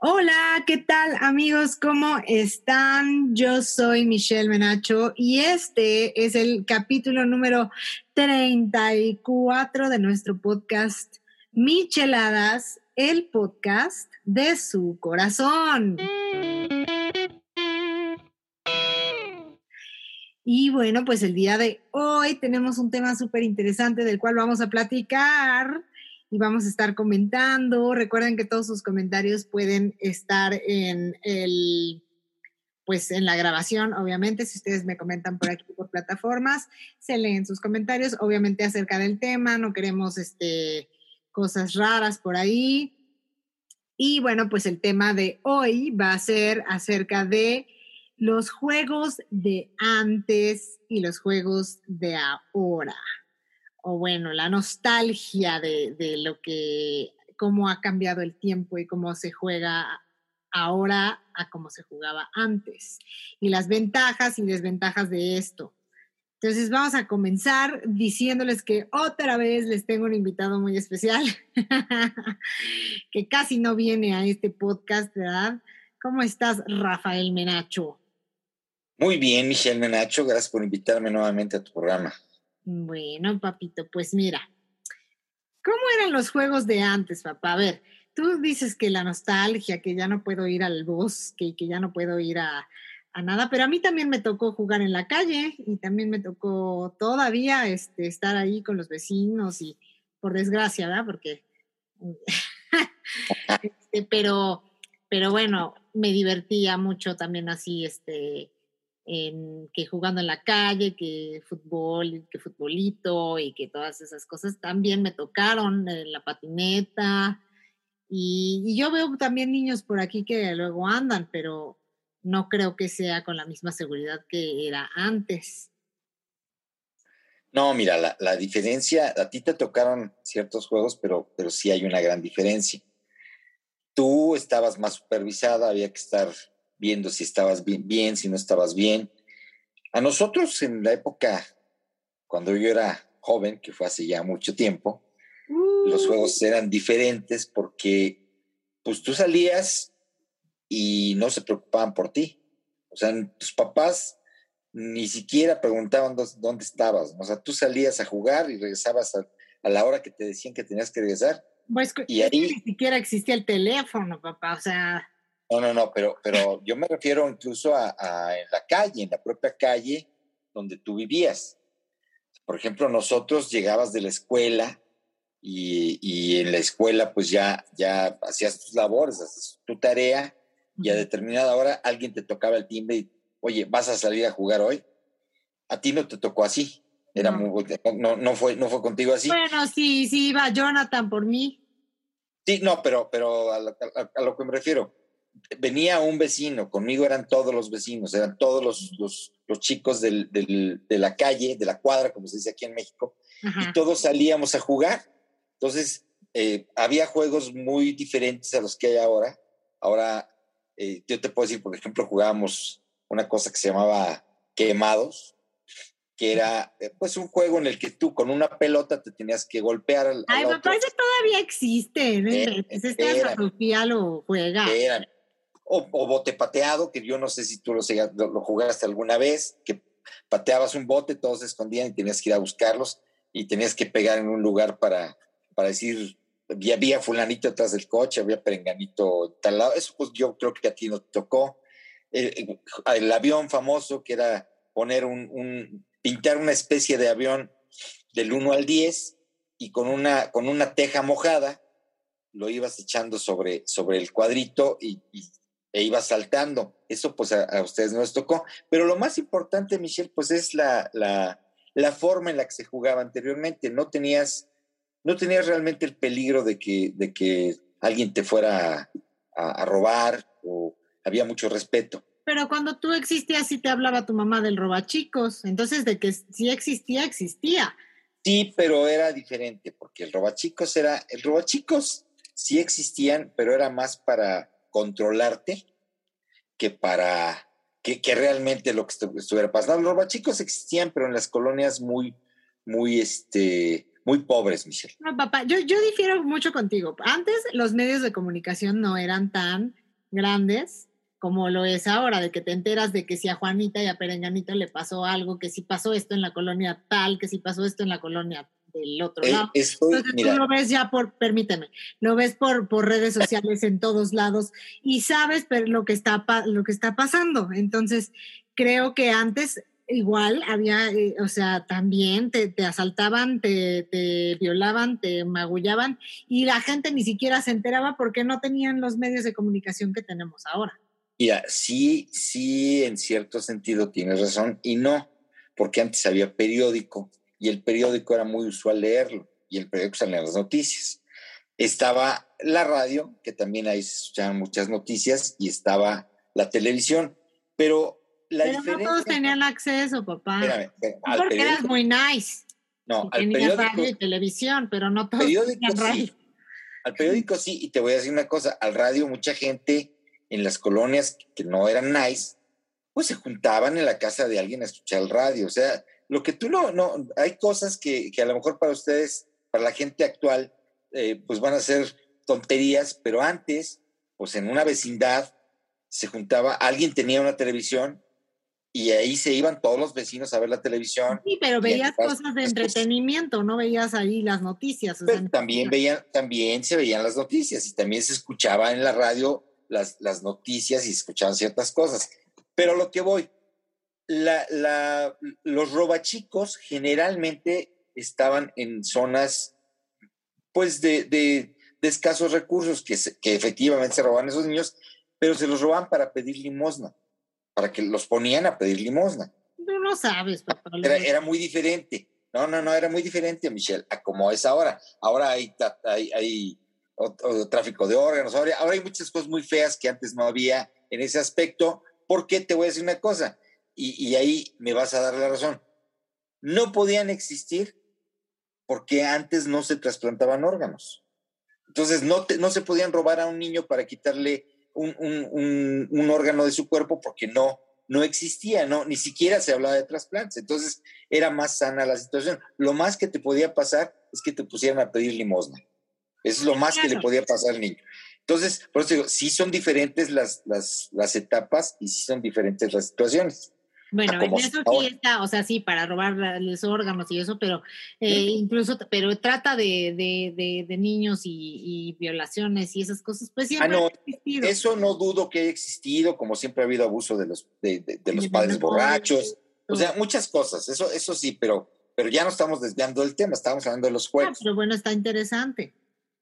Hola, ¿qué tal amigos? ¿Cómo están? Yo soy Michelle Menacho y este es el capítulo número 34 de nuestro podcast Micheladas, el podcast de su corazón. Y bueno, pues el día de hoy tenemos un tema súper interesante del cual vamos a platicar y vamos a estar comentando. Recuerden que todos sus comentarios pueden estar en el pues en la grabación, obviamente, si ustedes me comentan por aquí por plataformas, se leen sus comentarios, obviamente acerca del tema, no queremos este, cosas raras por ahí. Y bueno, pues el tema de hoy va a ser acerca de los juegos de antes y los juegos de ahora o bueno, la nostalgia de, lo que, cómo ha cambiado el tiempo y cómo se juega ahora a cómo se jugaba antes y las ventajas y desventajas de esto. Entonces vamos a comenzar diciéndoles que otra vez les tengo un invitado muy especial que casi no viene a este podcast, ¿verdad? ¿Cómo estás, Rafael Menacho? Muy bien, Michelle Menacho, gracias por invitarme nuevamente a tu programa. Bueno, papito, pues mira, ¿cómo eran los juegos de antes, papá? A ver, tú dices que la nostalgia, que ya no puedo ir al bosque que ya no puedo ir a, nada, pero a mí también me tocó jugar en la calle y también me tocó todavía este, estar ahí con los vecinos y por desgracia, ¿verdad? Porque, este, pero, pero bueno, me divertía mucho también así, este, que jugando en la calle, que fútbol, que futbolito y que todas esas cosas también me tocaron, en la patineta. Y, yo veo también niños por aquí que luego andan, pero no creo que sea con la misma seguridad que era antes. No, mira, la, la, diferencia, a ti te tocaron ciertos juegos, pero, pero sí hay una gran diferencia. Tú estabas más supervisada, había que estar viendo si estabas bien, si no estabas bien. A nosotros en la época, cuando yo era joven, que fue hace ya mucho tiempo, los uh. juegos eran diferentes porque pues tú salías y no se preocupaban por ti. O sea, tus papás ni siquiera preguntaban dónde estabas. O sea, tú salías a jugar y regresabas a, la hora que te decían que tenías que regresar. Pues y ahí, ni siquiera existía el teléfono, papá. O sea, no, no, no, pero, pero yo me refiero incluso a, en la calle, en la propia calle donde tú vivías. Por ejemplo, nosotros llegabas de la escuela y, en la escuela pues ya, ya hacías tus labores, hacías tu tarea y a determinada hora alguien te tocaba el timbre y, oye, ¿vas a salir a jugar hoy? A ti no te tocó así. Era no. Muy, no, no, fue, no fue contigo así. Bueno, sí, sí, iba Jonathan por mí. Sí, no, pero, pero a lo que me refiero, venía un vecino, conmigo eran todos los vecinos, eran todos los, los, chicos del, de la calle, de la cuadra, como se dice aquí en México, y todos salíamos a jugar. Entonces, eh, había juegos muy diferentes a los que hay ahora. Ahora, eh, yo te puedo decir, por ejemplo, jugábamos una cosa que se llamaba quemados, que era eh, pues un juego en el que tú con una pelota te tenías que golpear al, Ay, parece todavía existe, ¿no? Esta Sofía lo juega o, bote pateado, que yo no sé si tú lo, lo, jugaste alguna vez, que pateabas un bote, todos se escondían y tenías que ir a buscarlos y tenías que pegar en un lugar para, para decir, había, fulanito atrás del coche, había perenganito tal lado. Eso pues yo creo que a ti no te tocó. El, avión famoso que era poner un, pintar una especie de avión del 1 al 10 y con una, con una teja mojada lo ibas echando sobre, sobre el cuadrito y e iba saltando. Eso pues a, ustedes no les tocó. Pero lo más importante, Michelle, pues es la, la, la, forma en la que se jugaba anteriormente. No tenías, no tenías realmente el peligro de que, de que alguien te fuera a, a robar o había mucho respeto. Pero cuando tú existías, sí te hablaba tu mamá del robachicos. Entonces, de que sí existía, existía. Sí, pero era diferente, porque el robachicos era, el robachicos sí existían, pero era más para controlarte que para que, realmente lo que estuviera pasando. Los robachicos existían, pero en las colonias muy, muy, este, muy pobres, Michelle. No, papá, yo, yo difiero mucho contigo. Antes los medios de comunicación no eran tan grandes, como lo es ahora, de que te enteras de que si a Juanita y a Perenganito le pasó algo, que si pasó esto en la colonia tal, que si pasó esto en la colonia del otro Eh, lado. Entonces mira, tú lo ves ya por, permíteme, lo ves por, por redes sociales en todos lados y sabes pero lo que está lo que está pasando. Entonces, creo que antes igual había, eh, o sea, también te, te asaltaban, te, te violaban, te magullaban y la gente ni siquiera se enteraba porque no tenían los medios de comunicación que tenemos ahora. Mira, sí, sí, en cierto sentido tienes razón y no, porque antes había periódico y el periódico era muy usual leerlo y el periódico salían las noticias. Estaba la radio, que también ahí se escuchaban muchas noticias, y estaba la televisión, pero la Pero no diferencia... todos tenían acceso, papá. Espérame, espérame, al porque eras periódico, muy nice. no, al tenías radio y periódico, televisión, pero no todos periódico radio. sí, al periódico sí, y te voy a decir una cosa, al radio mucha gente en las colonias que no eran nice, pues se juntaban en la casa de alguien a escuchar el radio. O sea, lo que tú no, no, hay cosas que, que a lo mejor para ustedes, para la gente actual, eh, pues van a ser tonterías, pero antes, pues en una vecindad se juntaba, alguien tenía una televisión y ahí se iban todos los vecinos a ver la televisión. Sí, pero veías cosas de entretenimiento, no veías ahí las noticias. o sea, Pero también veían, también se veían las noticias y también se escuchaba en la radio las, las noticias y se escuchaban ciertas cosas. Pero lo que voy, la, la, los robachicos generalmente estaban en zonas pues de, de, de escasos recursos que, se- que efectivamente se robaban esos niños, pero se los robaban para pedir limosna, para que los ponían a pedir limosna. No sabes, papá. lo Era, era muy diferente. No, no, no, era muy diferente, Michelle, a como es ahora. Ahora hay, hay, hay o- o tráfico de órganos, ahora, ahora hay muchas cosas muy feas que antes no había en ese aspecto, porque te voy a decir una cosa, y, y ahí me vas a dar la razón. No podían existir porque antes no se trasplantaban órganos. Entonces no, te- no se podían robar a un niño para quitarle un, un- un- un órgano de su cuerpo porque no, no existía, no, ni siquiera se hablaba de trasplantes. Entonces era más sana la situación. Lo más que te podía pasar es que te pusieran a pedir limosna. Eso es lo más que le podía pasar al niño. Entonces, por eso digo, sí son diferentes las, las, las etapas y sí son diferentes las situaciones. Bueno, en eso sí ahora. está, o sea, sí, para robar los órganos y eso, pero eh, incluso, pero trata de, de, de, de niños y, y violaciones y esas cosas, pues siempre Ah, no, ha existido. Eso no dudo que haya existido, como siempre ha habido abuso de los, de, los padres borrachos, o sea, muchas cosas, eso, eso sí, pero, pero ya no estamos desviando del tema, estamos hablando de los Ah, juegos. pero bueno, está interesante.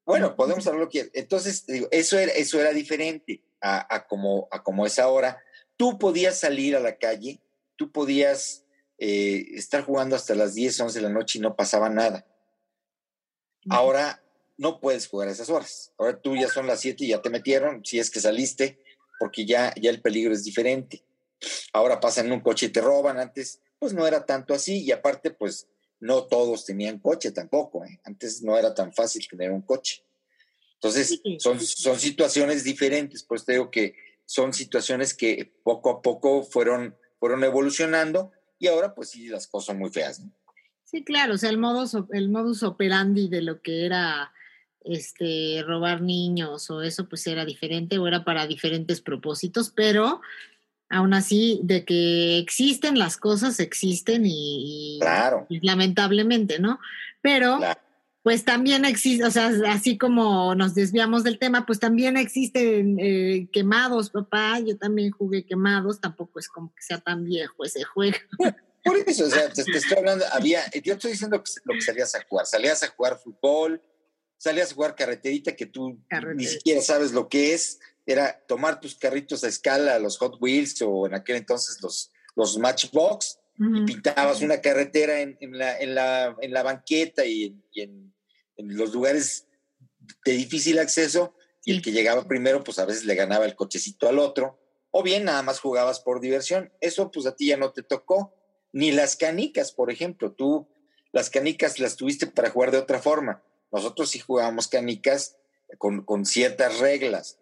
Bueno, podemos hablar lo que Entonces, digo, eso era, eso era diferente a, a como, a como es ahora. Tú podías salir a la calle, tú podías eh, estar jugando hasta las 10, 11 de la noche y no pasaba nada. Ahora no puedes jugar a esas horas. Ahora tú ya son las 7 y ya te metieron, si es que saliste, porque ya, ya el peligro es diferente. Ahora pasan en un coche y te roban. Antes, pues no era tanto así. Y aparte, pues no todos tenían coche tampoco. ¿eh? Antes no era tan fácil tener un coche. Entonces, son, son situaciones diferentes. Pues te digo que son situaciones que poco a poco fueron, fueron evolucionando y ahora, pues sí, las cosas son muy feas. ¿no? Sí, claro, o sea, el modus, el modus operandi de lo que era este robar niños o eso, pues era diferente o era para diferentes propósitos, pero aún así, de que existen las cosas, existen y, y- Claro, y lamentablemente, ¿no? Pero claro. Pues también existe, o sea, así como nos desviamos del tema, pues también existen eh, quemados, papá, yo también jugué quemados, tampoco es como que sea tan viejo ese juego. Por eso, o sea, te, te estoy hablando, había, yo estoy diciendo lo que salías a jugar, salías a jugar fútbol, salías a jugar carreterita que tú ni siquiera sabes lo que es, era tomar tus carritos a escala, los Hot Wheels o en aquel entonces los, los Matchbox, y pintabas una carretera en, en la, en, la, en la banqueta y, y en, en los lugares de difícil acceso, y el que llegaba primero, pues a veces le ganaba el cochecito al otro, o bien nada más jugabas por diversión. Eso pues a ti ya no te tocó. Ni las canicas, por ejemplo. Tú las canicas las tuviste para jugar de otra forma. Nosotros sí jugábamos canicas con, con ciertas reglas.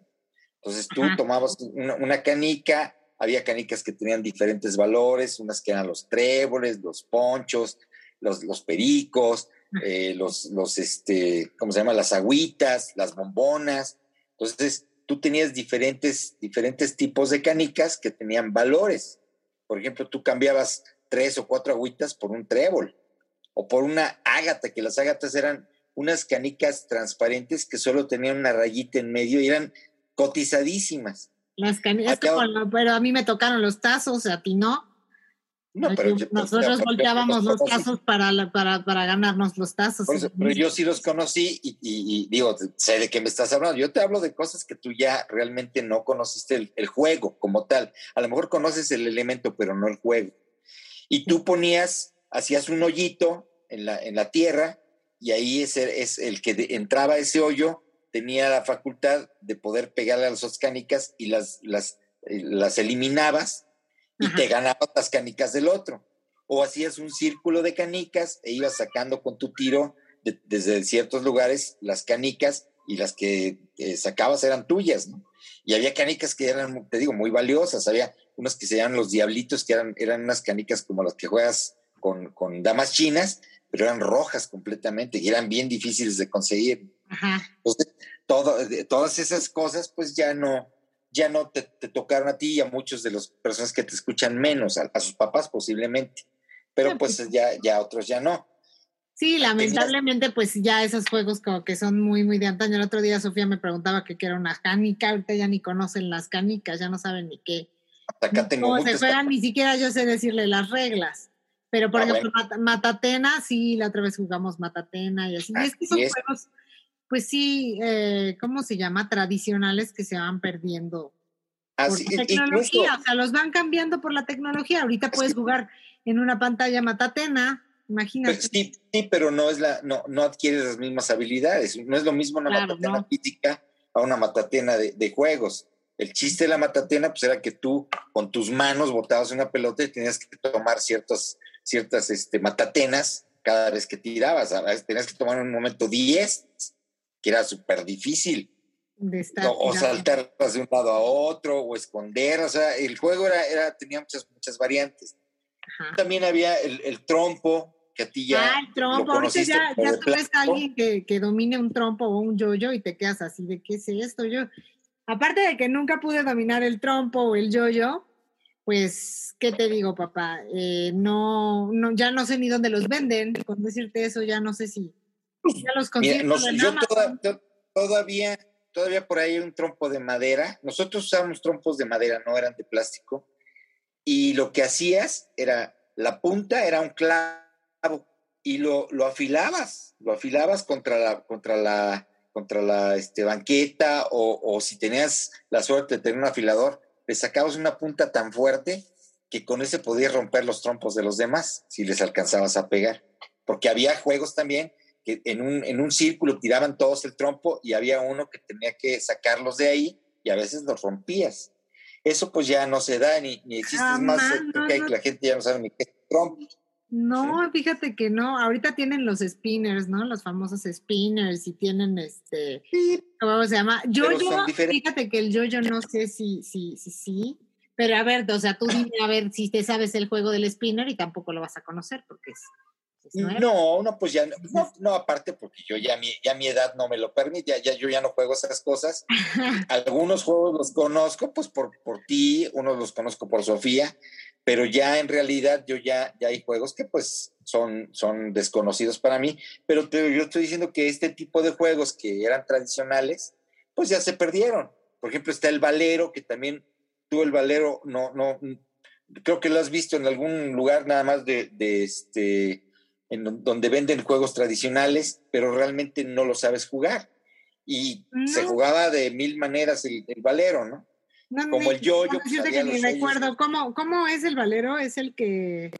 Entonces tú Ajá. tomabas una, una canica, había canicas que tenían diferentes valores, unas que eran los tréboles, los ponchos, los, los pericos, eh, los, los, este, ¿cómo se llama? Las agüitas, las bombonas. Entonces, tú tenías diferentes, diferentes tipos de canicas que tenían valores. Por ejemplo, tú cambiabas tres o cuatro agüitas por un trébol o por una ágata, que las ágatas eran unas canicas transparentes que solo tenían una rayita en medio y eran cotizadísimas. Las canicas, pero a mí me tocaron los tazos, a ti no. No, pero nosotros volteábamos los tazos para, para, para, ganarnos los tazos. pero yo sí los conocí y, digo, sé de qué me estás hablando. Yo te hablo de cosas que tú ya realmente no conociste el, juego como tal. A lo mejor conoces el elemento, pero no el juego. Y tú ponías, hacías un hoyito en la, en la tierra y ahí es el, es el que entraba ese hoyo tenía la facultad de poder pegarle a las dos canicas y las, las, eh, las eliminabas y te ganabas las canicas del otro. O hacías un círculo de canicas e ibas sacando con tu tiro desde ciertos lugares las canicas y las que eh, sacabas eran tuyas, ¿no? Y había canicas que eran, te digo, muy valiosas. Había unas que se llaman los diablitos, que eran, eran unas canicas como las que juegas con, con damas chinas, pero eran rojas completamente y eran bien difíciles de conseguir. Entonces, todo, todas esas cosas, pues ya no, ya no te, tocaron a ti y a muchos de las personas que te escuchan menos, a, sus papás posiblemente, pero pues, pues ya, ya otros ya no. Sí, lamentablemente, pues ya esos juegos como que son muy, muy de antaño. El otro día Sofía me preguntaba que era una canica, ahorita ya ni conocen las canicas, ya no saben ni qué. acá tengo se juegan, ni siquiera yo sé decirle las reglas. Pero por ah, ejemplo, Matatena, sí, la otra vez jugamos Matatena y así. y es que son juegos pues sí, eh, ¿cómo se llama? Tradicionales que se van perdiendo. Así, por la tecnología, o sea, los van cambiando por la tecnología. Ahorita puedes jugar en una pantalla matatena, imagínate. Pues sí, sí, pero no es la, no, no adquieres las mismas habilidades. No es lo mismo una matatena física a una matatena de, de, juegos. El chiste de la matatena, pues era que tú con tus manos botabas una pelota y tenías que tomar ciertos, ciertas este, matatenas cada vez que tirabas. Tenías que tomar en un momento 10 que era súper difícil. o, saltar de un lado a otro, o esconder, o sea, el juego era, era tenía muchas, muchas variantes. También había el, trompo, que a ti ya. Ah, el trompo, ahorita ya, ya tú ves a alguien que, que, domine un trompo o un yoyo y te quedas así de qué es esto. Yo, aparte de que nunca pude dominar el trompo o el yoyo, pues, ¿qué te digo, papá? Eh, no, no, ya no sé ni dónde los venden. Con decirte eso, ya no sé si ya los yo todavía, todavía por ahí hay un trompo de madera. Nosotros usábamos trompos de madera, no eran de plástico. Y lo que hacías era, la punta era un clavo y lo, lo afilabas, lo afilabas contra la, contra la, contra la este, banqueta o, o si tenías la suerte de tener un afilador, le sacabas una punta tan fuerte que con ese podías romper los trompos de los demás si les alcanzabas a pegar. Porque había juegos también que en un, en un círculo tiraban todos el trompo y había uno que tenía que sacarlos de ahí y a veces los rompías. Eso pues ya no se da ni, ni existe más, que la gente ya no sabe ni qué es trompo. No, fíjate que no. Ahorita tienen los spinners, ¿no? Los famosos spinners y tienen este. ¿Cómo se llama? Yo, yo, fíjate que el yo, yo no sé si, si, si. Pero a ver, o sea, tú dime a ver si te sabes el juego del spinner y tampoco lo vas a conocer porque es no, no, pues ya no, no, aparte porque yo ya mi, ya mi edad no me lo permite, ya, yo ya no juego esas cosas. Algunos juegos los conozco pues por, por ti, unos los conozco por Sofía, pero ya en realidad yo ya, ya hay juegos que pues son, son desconocidos para mí, pero yo estoy diciendo que este tipo de juegos que eran tradicionales, pues ya se perdieron. Por ejemplo, está el valero, que también tú el valero no, no, creo que lo has visto en algún lugar nada más de, de este en donde venden juegos tradicionales, pero realmente no lo sabes jugar. Y se jugaba de mil maneras el, valero, ¿no? Como el yo-yo. Pues, recuerdo. ¿Cómo, ¿Cómo es el valero? Es el que...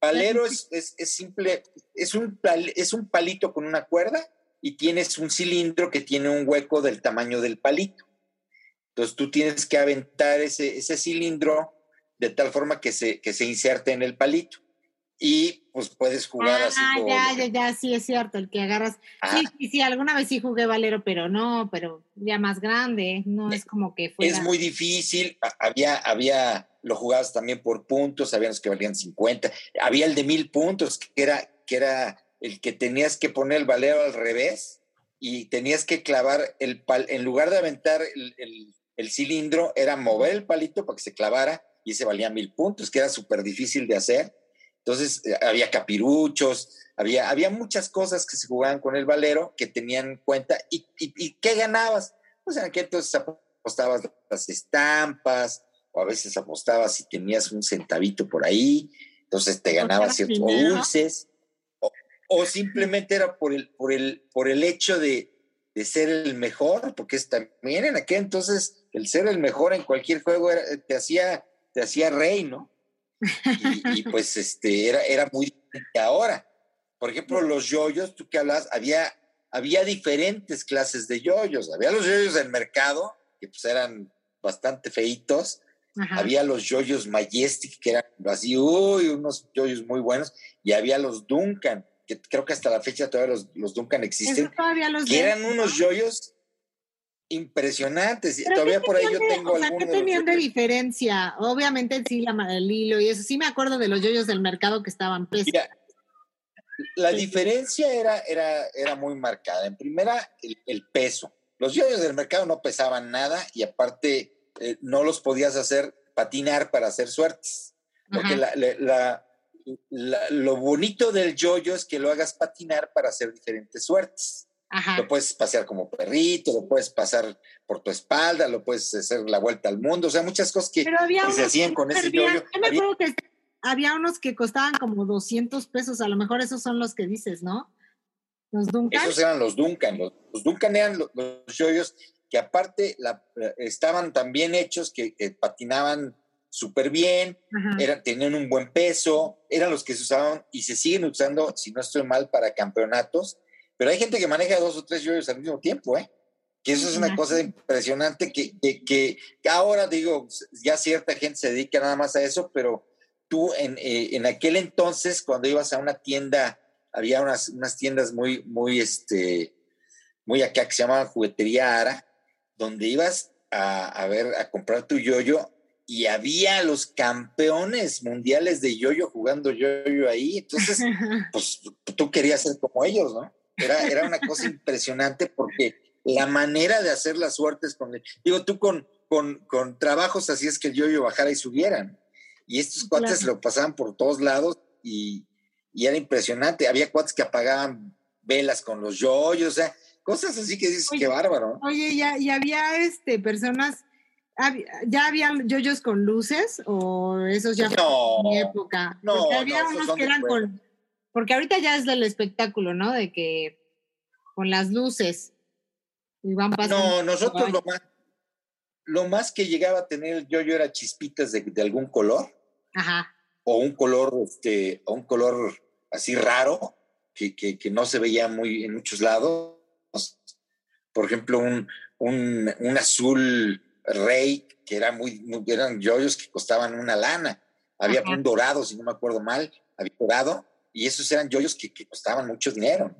Valero es, es, es, simple, es un, es un palito con una cuerda y tienes un cilindro que tiene un hueco del tamaño del palito. Entonces tú tienes que aventar ese, ese cilindro de tal forma que se, que se inserte en el palito y pues puedes jugar ah, así. ya, ya, ya, sí es cierto, el que agarras. Sí, sí, sí, alguna vez sí jugué Valero, pero no, pero ya más grande, no es como que fue. Es muy difícil, había, había, lo jugabas también por puntos, había los que valían 50, había el de mil puntos, que era, que era el que tenías que poner el Valero al revés y tenías que clavar el pal, en lugar de aventar el, cilindro, era mover el palito para que se clavara y ese valía mil puntos, que era súper difícil de hacer. Entonces eh, había capiruchos, había, había muchas cosas que se jugaban con el valero que tenían en cuenta. ¿Y, y, qué ganabas? Pues en aquel entonces apostabas las estampas, o a veces apostabas si tenías un centavito por ahí, entonces te ganabas ciertos dulces o simplemente era por el, por el, por el hecho de, ser el mejor, porque es también en aquel entonces el ser el mejor en cualquier juego te hacía, te hacía rey, ¿no? Y, pues este, era, era muy diferente ahora. Por ejemplo, los yoyos, tú que hablas, había, había diferentes clases de yoyos. Había los yoyos del mercado, que pues eran bastante feitos. Había los yoyos Majestic, que eran así, uy, unos yoyos muy buenos. Y había los Duncan, que creo que hasta la fecha todavía los, Duncan existen, que eran unos yoyos impresionantes. Todavía por ahí yo tengo o sea, ¿Qué tenían de, diferencia? Obviamente sí, la, el hilo y eso. Sí me acuerdo de los yoyos del mercado que estaban pesos. la diferencia era, era, era muy marcada. En primera, el, peso. Los yoyos del mercado no pesaban nada y aparte eh, no los podías hacer patinar para hacer suertes. Porque la lo bonito del yoyo es que lo hagas patinar para hacer diferentes suertes. Lo puedes pasear como perrito, lo puedes pasar por tu espalda, lo puedes hacer la vuelta al mundo, o sea, muchas cosas que, se hacían con ese yoyo. Yo me acuerdo que había unos que costaban como 200 pesos, a lo mejor esos son los que dices, ¿no? Los Duncan. Esos eran los Duncan, los, Duncan eran los, yoyos que aparte estaban tan bien hechos que patinaban súper bien, tenían un buen peso, eran los que se usaban y se siguen usando, si no estoy mal, para campeonatos. Pero hay gente que maneja dos o tres yoyos al mismo tiempo, ¿eh? Que eso es una cosa impresionante que, que, ahora digo, ya cierta gente se dedica nada más a eso, pero tú en, eh, en aquel entonces, cuando ibas a una tienda, había unas, unas tiendas muy, muy, este, muy acá que se llamaban Juguetería Ara, donde ibas a, a ver, a comprar tu yoyo y había los campeones mundiales de yoyo jugando yoyo ahí. Entonces, pues tú querías ser como ellos, ¿no? Era, era una cosa impresionante porque la manera de hacer las suertes con, digo, tú con, con, con trabajos así es que el yoyo bajara y subieran. Y estos cuates lo pasaban por todos lados y, y, era impresionante. Había cuates que apagaban velas con los yoyos, o sea, cosas así que dices, qué bárbaro. Oye, ya, y había este, personas ¿Ya había yoyos con luces o esos ya no, mi época? No, porque había unos que eran con... Porque ahorita ya es del espectáculo, ¿no? De que con las luces y van pasando. No, nosotros lo más, lo más que llegaba a tener el yoyo era chispitas de, algún color. Ajá. O un color, este, o un color así raro, que, que, que, no se veía muy en muchos lados. Por ejemplo, un, un, un azul Rey, que era muy, eran yoyos que costaban una lana. Había un dorado, si no me acuerdo mal, había dorado, y esos eran yoyos que, costaban mucho dinero.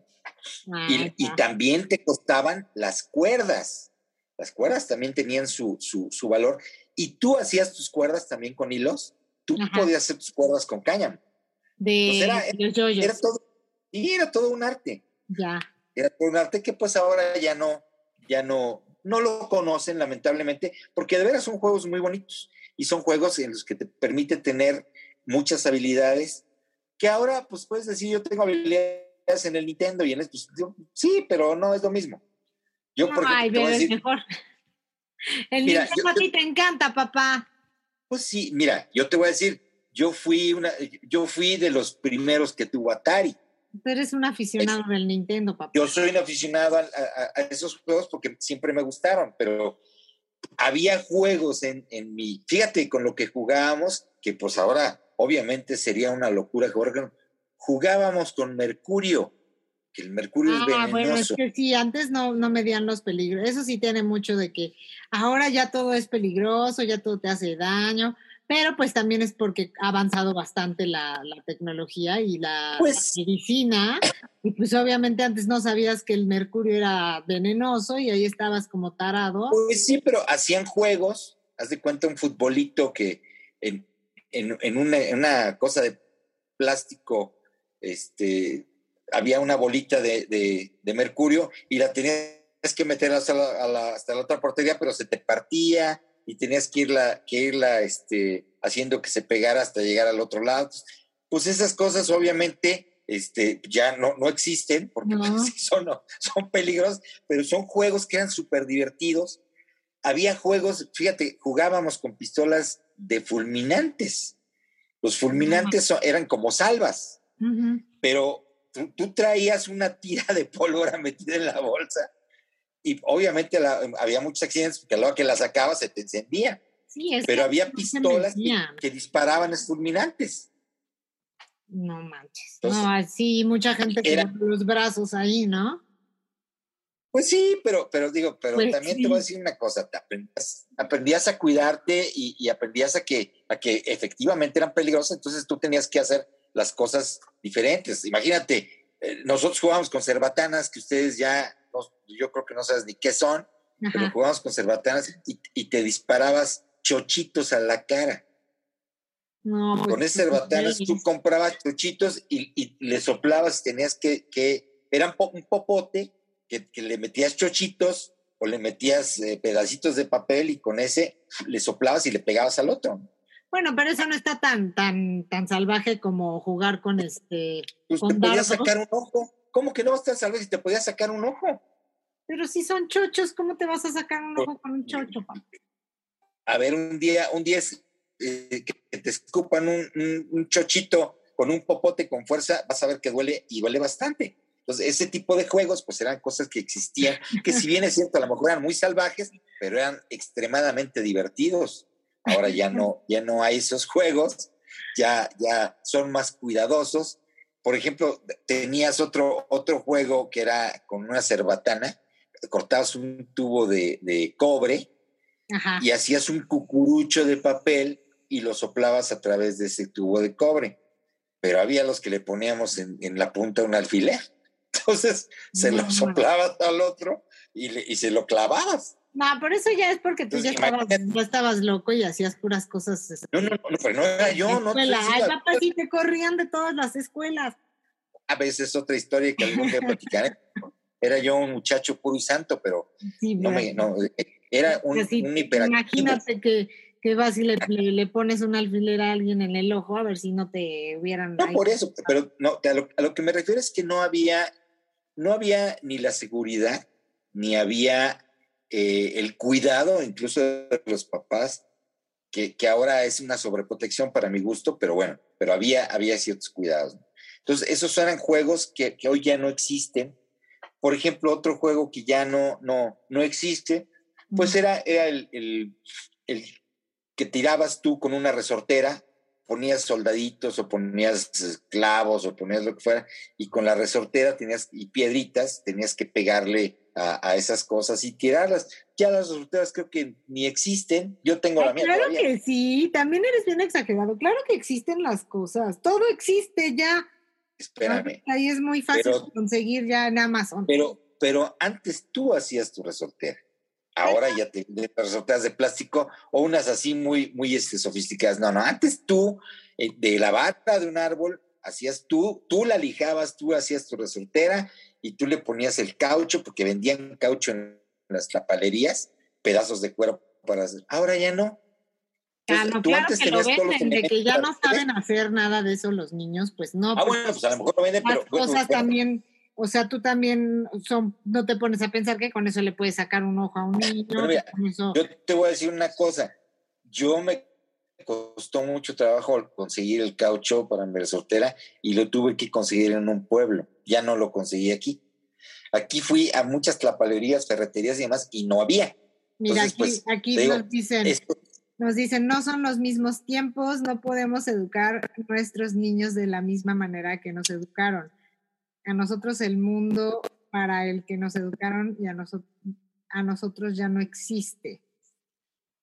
Ah, y, también te costaban las cuerdas. Las cuerdas también tenían su, su, valor. Y tú hacías tus cuerdas también con hilos. Tú podías hacer tus cuerdas con cáñamo. De los yoyos. Era todo, y era todo un arte. Ya. Era todo un arte que pues ahora ya no, ya no, no lo conocen, lamentablemente, porque de veras son juegos muy bonitos y son juegos en los que te permiten tener muchas habilidades que ahora, pues puedes decir, yo tengo habilidades en el Nintendo y en esto. sí, pero no es lo mismo. Yo, porque Ay, es mejor. El Nintendo a ti te encanta, papá. Pues sí, mira, yo te voy a decir, yo fui una, yo fui de los primeros que tuvo Atari. Tú eres un aficionado del Nintendo, papá. Yo soy un aficionado a, esos juegos porque siempre me gustaron, pero había juegos en, en mi. Fíjate con lo que jugábamos, que pues ahora obviamente sería una locura jugar Jugábamos con Mercurio, que el Mercurio es venenoso. Ah, bueno, es que sí, antes no, no medían los peligros. Eso sí tiene mucho de que ahora ya todo es peligroso, ya todo te hace daño pero pues también es porque ha avanzado bastante la, tecnología y la, pues medicina, y pues obviamente antes no sabías que el mercurio era venenoso y ahí estabas como tarado. Pues sí, pero hacían juegos, haz de cuenta un futbolito que en, en, una, cosa de plástico, este, había una bolita de, mercurio y la tenías que meter hasta la, hasta la otra portería, pero se te partía y tenías que irla, que irla este, haciendo que se pegara hasta llegar al otro lado. Pues esas cosas obviamente este, ya no, no existen porque son, son peligros, pero son juegos que eran súper divertidos. Había juegos, fíjate, jugábamos con pistolas de fulminantes. Los fulminantes eran como salvas, pero tú, traías una tira de pólvora metida en la bolsa y obviamente había muchos accidentes porque luego que la sacabas se te encendía. pero había pistolas que, disparaban esos fulminantes. No manches. no, así mucha gente con los brazos ahí, ¿no? Pues sí, pero, pero digo, pero pues también te voy a decir una cosa, aprendías, a cuidarte y, aprendías a que, a que efectivamente eran peligrosas, entonces tú tenías que hacer las cosas diferentes. Imagínate, eh, nosotros jugábamos con cerbatanas que ustedes ya, yo creo que no sabes ni qué son, pero jugábamos con cerbatanas y, te disparabas chochitos a la cara. No, pues con esas cerbatanas tú comprabas chochitos y, le soplabas, tenías que, que era un popote que, le metías chochitos o le metías eh, pedacitos de papel y con ese le soplabas y le pegabas al otro. Bueno, pero eso no está tan, tan, tan salvaje como jugar con este. Pues te podías sacar un ojo. ¿Cómo que no vas a estar salvaje si te podías sacar un ojo? Pero si son chochos, ¿cómo te vas a sacar un ojo con un chocho, A ver, un día, un día eh, que te escupan un, un, chochito con un popote con fuerza, vas a ver que duele y duele bastante. Entonces, ese tipo de juegos, pues eran cosas que existían, que si bien es cierto, a lo mejor eran muy salvajes, pero eran extremadamente divertidos. Ahora ya no, ya no hay esos juegos, ya, ya son más cuidadosos. Por ejemplo, tenías otro, otro juego que era con una cerbatana, cortabas un tubo de, cobre y hacías un cucurucho de papel y lo soplabas a través de ese tubo de cobre. Pero había los que le poníamos en, en la punta un alfiler. Entonces se lo soplabas al otro y, y, se lo clavabas. No, por eso ya es porque tú ya estabas, estabas, loco y hacías puras cosas. Este, no, no, no, pero no era yo, no. Ay, papá, sí te corrían de todas las escuelas. A veces otra historia que algún día platicaré. Era yo un muchacho puro y santo, pero no me, no, era un, un Imagínate que que vas y le, le, pones un alfiler a alguien en el ojo a ver si no te hubieran... No, por eso, pero no, a lo, a lo, que me refiero es que no había no había ni la seguridad, ni había eh, el cuidado incluso de los papás, que, ahora es una sobreprotección para mi gusto, pero bueno, pero había, había ciertos cuidados. Entonces, esos eran juegos que, hoy ya no existen. Por ejemplo, otro juego que ya no, no, no existe, pues era, era el, el, el que tirabas tú con una resortera ponías soldaditos o ponías clavos o ponías lo que fuera y con la resortera tenías y piedritas tenías que pegarle a, esas cosas y tirarlas. Ya las resorteras creo que ni existen. Yo tengo la mía. Claro que sí, también eres bien exagerado. Claro que existen las cosas. Todo existe ya. Espérame. Ahí es muy fácil conseguir ya en Amazon. Pero, pero antes tú hacías tu resortera. Ahora ya te resorteras de plástico o unas así muy, muy este, sofisticadas. No, no, antes tú, eh, de la bata de un árbol, hacías tú, tú la lijabas, tú hacías tu resortera y tú le ponías el caucho, porque vendían caucho en las tapalerías, pedazos de cuero para hacer. Ahora ya no. ah, no, claro que lo venden, de que ya no saben hacer nada de eso los niños, pues no. Ah, bueno, pues a lo mejor lo venden, pero... cosas también o sea, tú también son, no te pones a pensar que con eso le puedes sacar un ojo a un niño. Yo te voy a decir una cosa. Yo me costó mucho trabajo conseguir el caucho para mi resortera y lo tuve que conseguir en un pueblo. Ya no lo conseguí aquí. Aquí fui a muchas tlapalerías, ferreterías y demás y no había. Mira, aquí, pues, nos dicen, nos dicen, no son los mismos tiempos, no podemos educar a nuestros niños de la misma manera que nos educaron a nosotros el mundo para el que nos educaron y a, nosotros a nosotros ya no existe.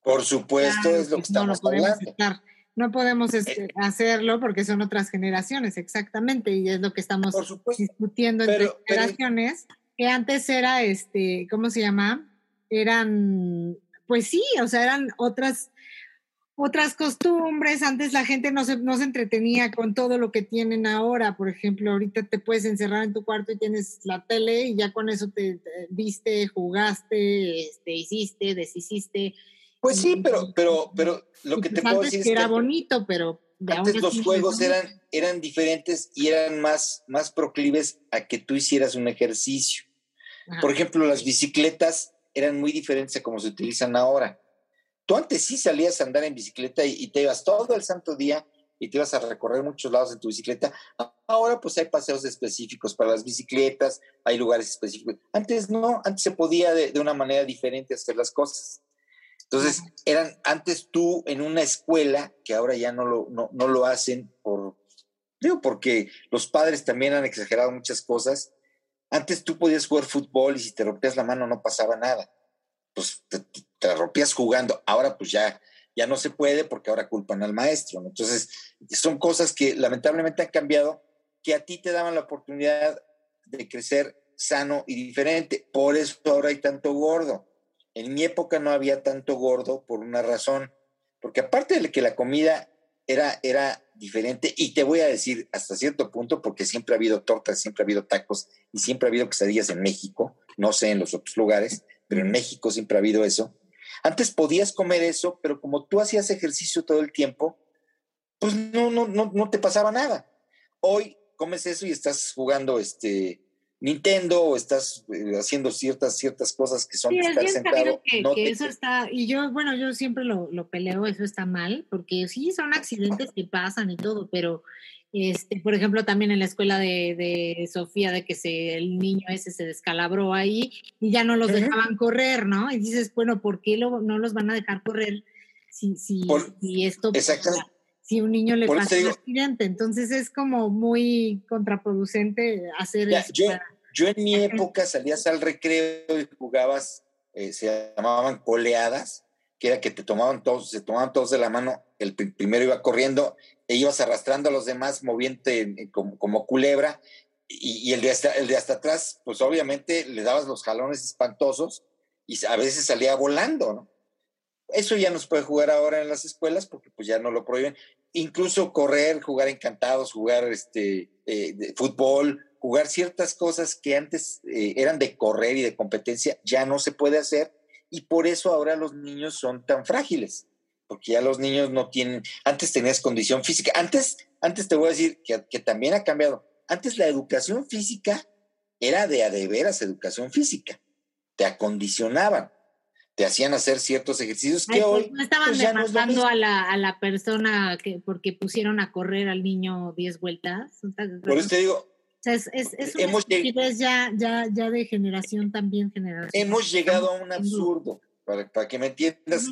Por supuesto, es lo que estamos no podemos hablando. No podemos este, hacerlo porque son otras generaciones, exactamente, y es lo que estamos discutiendo entre generaciones, que antes era, este, ¿cómo se llama? Eran, pues sí, o sea, eran otras, otras costumbres. Antes la gente no se, no se entretenía con todo lo que tienen ahora. Por ejemplo, ahorita te puedes encerrar en tu cuarto y tienes la tele y ya con eso te, viste, jugaste, este, hiciste, deshiciste. Pues sí, pero, pero, pero lo que te puedo decir es que era bonito, pero antes los juegos eran, eran diferentes y eran más, más proclives a que tú hicieras un ejercicio. Por ejemplo, las bicicletas eran muy diferentes a como se utilizan ahora. Tú antes sí salías a andar en bicicleta y, te ibas todo el santo día y te ibas a recorrer muchos lados en tu bicicleta. Ahora pues hay paseos específicos para las bicicletas, hay lugares específicos. Antes no, antes se podía de, una manera diferente hacer las cosas. Entonces, eran antes tú en una escuela, que ahora ya no lo, no, no lo hacen por, digo, porque los padres también han exagerado muchas cosas. Antes tú podías jugar fútbol y si te rompías la mano no pasaba nada pues te, rompías jugando. Ahora pues ya, ya no se puede porque ahora culpan al maestro. Entonces, son cosas que lamentablemente han cambiado, que a ti te daban la oportunidad de crecer sano y diferente. Por eso ahora hay tanto gordo. En mi época no había tanto gordo por una razón, porque aparte de que la comida era, era diferente, y te voy a decir hasta cierto punto, porque siempre ha habido tortas, siempre ha habido tacos y siempre ha habido quesadillas en México, no sé en los otros lugares, pero en México siempre ha habido eso. Antes podías comer eso, pero como tú hacías ejercicio todo el tiempo, pues no, no, no, no te pasaba nada. Hoy comes eso y estás jugando este Nintendo o estás eh, haciendo ciertas, ciertas cosas que son sí, estar sentado. Que, eso está, y yo, bueno, yo siempre lo, lo peleo, eso está mal, porque sí son accidentes que pasan y todo, pero este, por ejemplo, también en la escuela de, Sofía, de que se, el niño ese se descalabró ahí y ya no los dejaban correr, ¿no? Y dices, bueno, ¿por qué no los van a dejar correr si, si, si esto si un niño le pasa un accidente? Entonces es como muy contraproducente hacer eso. Yo, yo en mi época salías al recreo y jugabas, eh, se llamaban coleadas, que era que te tomaban todos, se tomaban todos de la mano, el primero iba corriendo e ibas arrastrando a los demás, moviente como, culebra, y, el, de hasta, el hasta atrás, pues obviamente le dabas los jalones espantosos y a veces salía volando. Eso ya no se puede jugar ahora en las escuelas porque pues ya no lo prohíben. Incluso correr, jugar encantados, jugar este, eh, fútbol, jugar ciertas cosas que antes eh, eran de correr y de competencia, ya no se puede hacer y por eso ahora los niños son tan frágiles porque ya los niños no tienen, antes tenías condición física, antes, antes te voy a decir que, que también ha cambiado, antes la educación física era de a de veras educación física, te acondicionaban, te hacían hacer ciertos ejercicios que pues, hoy... No estaban pues, a, la, a la persona que, porque pusieron a correr al niño 10 vueltas. Por eso te digo, o sea, es, es, es hemos ya, ya, ya de generación también generación. Hemos llegado a un absurdo, para, para que me entiendas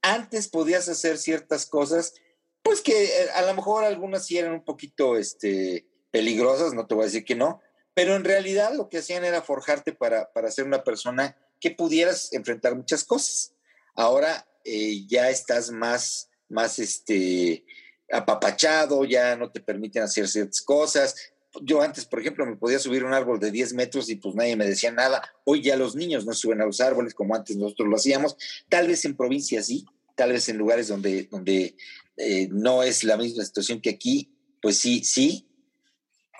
antes podías hacer ciertas cosas, pues que eh, a lo mejor algunas sí eran un poquito este, peligrosas, no te voy a decir que no, pero en realidad lo que hacían era forjarte para, para ser una persona que pudieras enfrentar muchas cosas. Ahora eh, ya estás más, más este, apapachado, ya no te permiten hacer ciertas cosas. Yo antes, por ejemplo, me podía subir un árbol de 10 metros y pues nadie me decía nada. Hoy ya los niños no suben a los árboles como antes nosotros lo hacíamos. Tal vez en provincias sí, tal vez en lugares donde, donde eh, no es la misma situación que aquí, pues sí, sí.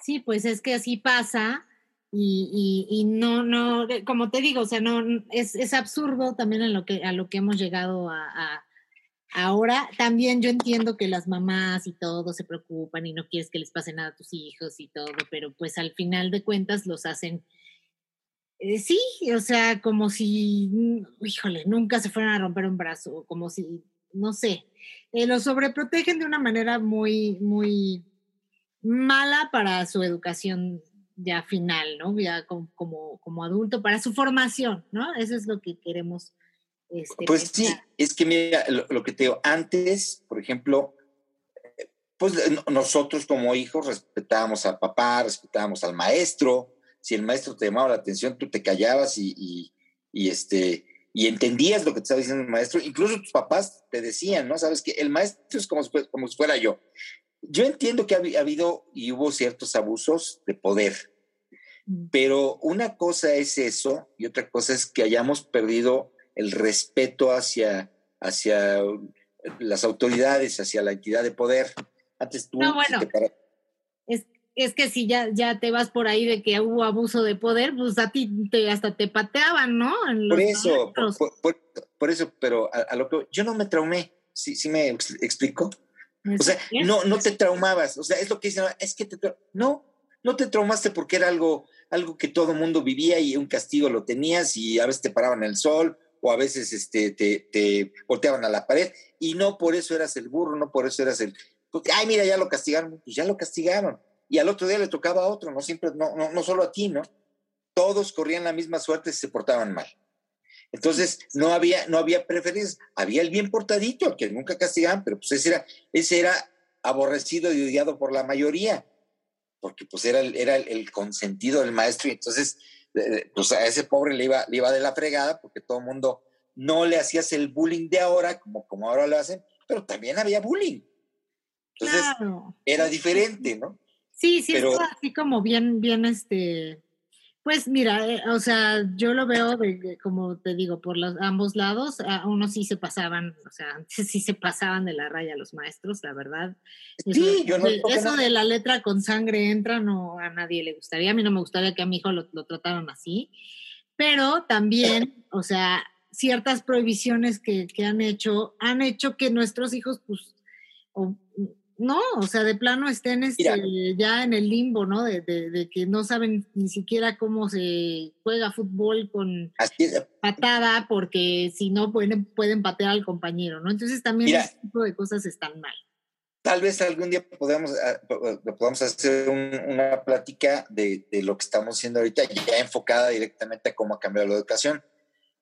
Sí, pues es que así pasa y, y, no, no, como te digo, o sea, no, es, es absurdo también lo que, a lo que hemos llegado a, Ahora también yo entiendo que las mamás y todo se preocupan y no quieres que les pase nada a tus hijos y todo, pero pues al final de cuentas los hacen eh, sí, o sea, como si, mm, híjole, nunca se fueran a romper un brazo, como si, no sé, eh, lo sobreprotegen de una manera muy, muy mala para su educación ya final, ¿no? Ya como, como, adulto, para su formación, ¿no? Eso es lo que queremos. Este, pues sí, es que mira, lo, que te digo, antes, por ejemplo, pues nosotros como hijos respetábamos al papá, respetábamos al maestro, si el maestro te llamaba la atención, tú te callabas y, este, y entendías lo que te estaba diciendo el maestro. Incluso tus papás te decían, ¿no? Sabes que el maestro es como, como si fuera yo. Yo entiendo que ha, habido y hubo ciertos abusos de poder, mm. pero una cosa es eso y otra cosa es que hayamos perdido el respeto hacia, hacia las autoridades hacia la entidad de poder. Antes tú... No, bueno, es, es, que si ya, ya te vas por ahí de que hubo abuso de poder, pues a ti te, hasta te pateaban, ¿no? por eso, por, por, eso, pero a, lo que yo no me traumé, ¿sí, sí me explico? O sea, no, no te traumabas, o sea, es lo que dicen, es que te... No, no te traumaste porque era algo, algo que todo mundo vivía y un castigo lo tenías y a veces te paraban el sol o a veces este, te, te volteaban a la pared y no por eso eras el burro, no por eso eras el, ay, mira, ya lo castigaron, pues ya lo castigaron. Y al otro día le tocaba a otro, no siempre, no, no, no solo a ti, ¿no? Todos corrían la misma suerte si se portaban mal. Entonces, no había, no había preferencias. Había el bien portadito, al que nunca castigaban, pero pues ese era, ese era aborrecido y odiado por la mayoría, porque pues era, era el, consentido del maestro y entonces, eh, pues a ese pobre le iba, le iba de la fregada porque todo el mundo no le hacías el bullying de ahora, como, como ahora lo hacen, pero también había bullying. Entonces, era diferente, ¿no? Sí, sí, pero, así como bien, bien, este, pues mira, eh, o sea, yo lo veo de, como te digo, por los ambos lados, a unos sí se pasaban, o sea, antes sí se pasaban de la raya los maestros, la verdad. Sí, yo no. eso de la letra con sangre entra, no a nadie le gustaría, a mí no me gustaría que a mi hijo lo, lo trataran así, pero también, o sea, ciertas prohibiciones que, que, han hecho, han hecho que nuestros hijos, pues, no, o sea, de plano estén este, ya en el limbo, ¿no? De, de, que no saben ni siquiera cómo se juega fútbol con patada, porque si no pueden, pueden patear al compañero, ¿no? Entonces también ese tipo de cosas están mal. Tal vez algún día podamos, ah, podamos hacer una plática de, de, lo que estamos haciendo ahorita, ya enfocada directamente a cómo ha cambiado la educación.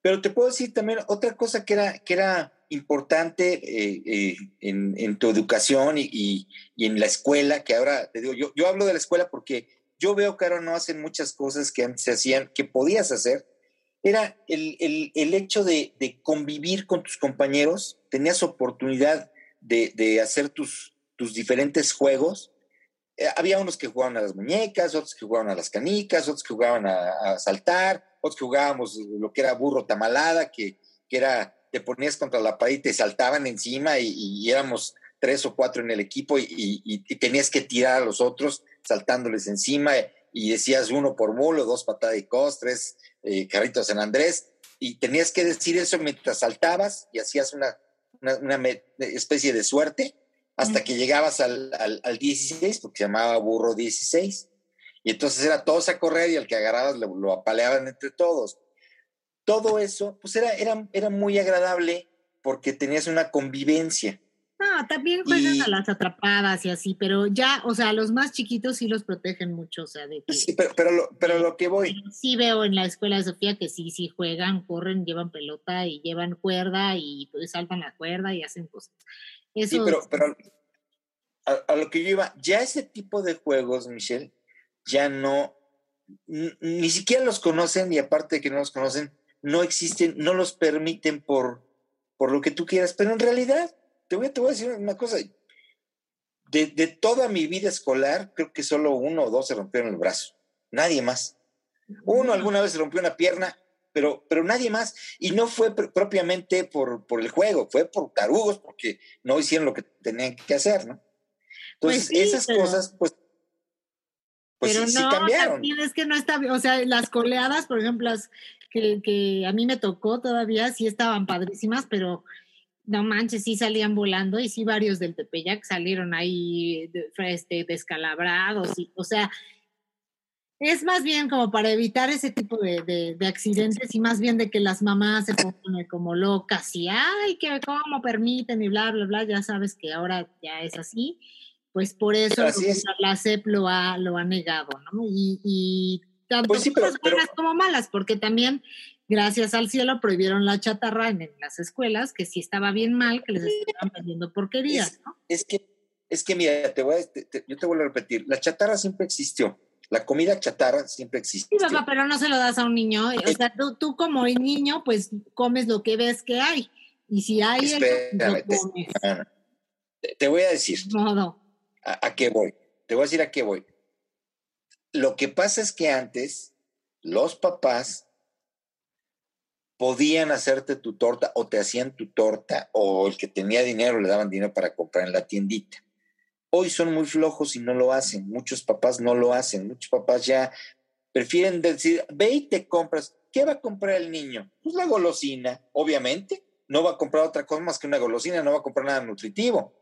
Pero te puedo decir también otra cosa que era, que era importante eh, eh, en, tu educación y, en la escuela, que ahora te digo, yo, yo hablo de la escuela porque yo veo que ahora no hacen muchas cosas que antes se hacían, que podías hacer, era el, hecho de, convivir con tus compañeros, tenías oportunidad de, hacer tus, tus diferentes juegos. Eh, había unos que jugaban a las muñecas, otros que jugaban a las canicas, otros que jugaban a, saltar, otros que jugábamos lo que era burro tamalada, que, que era te ponías contra la pared y te saltaban encima y, éramos tres o cuatro en el equipo y, tenías que tirar a los otros saltándoles encima y decías uno por mulo, dos patadas de cos, tres eh, carritos en Andrés y tenías que decir eso mientras saltabas y hacías una, una, especie de suerte hasta que llegabas al, al, 16 porque se llamaba burro 16 y entonces era todos a correr y al que agarrabas lo, lo apaleaban entre todos todo eso, pues era, era, era muy agradable porque tenías una convivencia. No, también juegan a las atrapadas y así, pero ya, o sea, los más chiquitos sí los protegen mucho, o sea, de que, Sí, pero, pero, lo, pero lo que voy. Sí veo en la escuela de Sofía que sí, sí juegan, corren, llevan pelota y llevan cuerda y pues saltan la cuerda y hacen cosas. Eso, sí, pero, pero a, a, lo que yo iba, ya ese tipo de juegos, Michelle, ya no, ni siquiera los conocen y aparte de que no los conocen, no existen, no los permiten por, por lo que tú quieras, pero en realidad, te voy, te voy a decir una cosa, de, de, toda mi vida escolar, creo que solo uno o dos se rompieron el brazo, nadie más. Uno alguna vez se rompió una pierna, pero, pero nadie más. Y no fue propiamente por, por el juego, fue por tarugos, porque no hicieron lo que tenían que hacer, ¿no? Entonces, pues esas cosas, pues, pues pero sí, no, cambiaron. Es que no está, o sea, las coleadas, por ejemplo, las, que, a mí me tocó todavía, sí estaban padrísimas, pero no manches, sí salían volando y sí varios del Tepeyac salieron ahí este, descalabrados, y, o sea, es más bien como para evitar ese tipo de, accidentes y más bien de que las mamás se pongan como locas y, ay, que cómo permiten y bla, bla, bla, ya sabes que ahora ya es así, pues por eso la CEP lo ha, lo ha negado, ¿no? Y, y tanto pues buenas como malas, porque también, gracias al cielo, prohibieron la chatarra en, las escuelas, que sí estaba bien mal, que les estaban vendiendo porquerías, ¿no? Es que, es que mira, te voy a, yo te voy a repetir, la chatarra siempre existió. La comida chatarra siempre existió. Sí, papá, pero no se lo das a un niño. O sea, tú, tú como niño, pues comes lo que ves que hay. Y si hay, Espérame, te, te, voy a decir. No, no. ¿A qué voy? Te voy a decir a qué voy. Lo que pasa es que antes los papás podían hacerte tu torta o te hacían tu torta o el que tenía dinero le daban dinero para comprar en la tiendita. Hoy son muy flojos y no lo hacen. Muchos papás no lo hacen. Muchos papás ya prefieren decir, ve y te compras. ¿Qué va a comprar el niño? Pues la golosina, obviamente. No va a comprar otra cosa más que una golosina, no va a comprar nada nutritivo.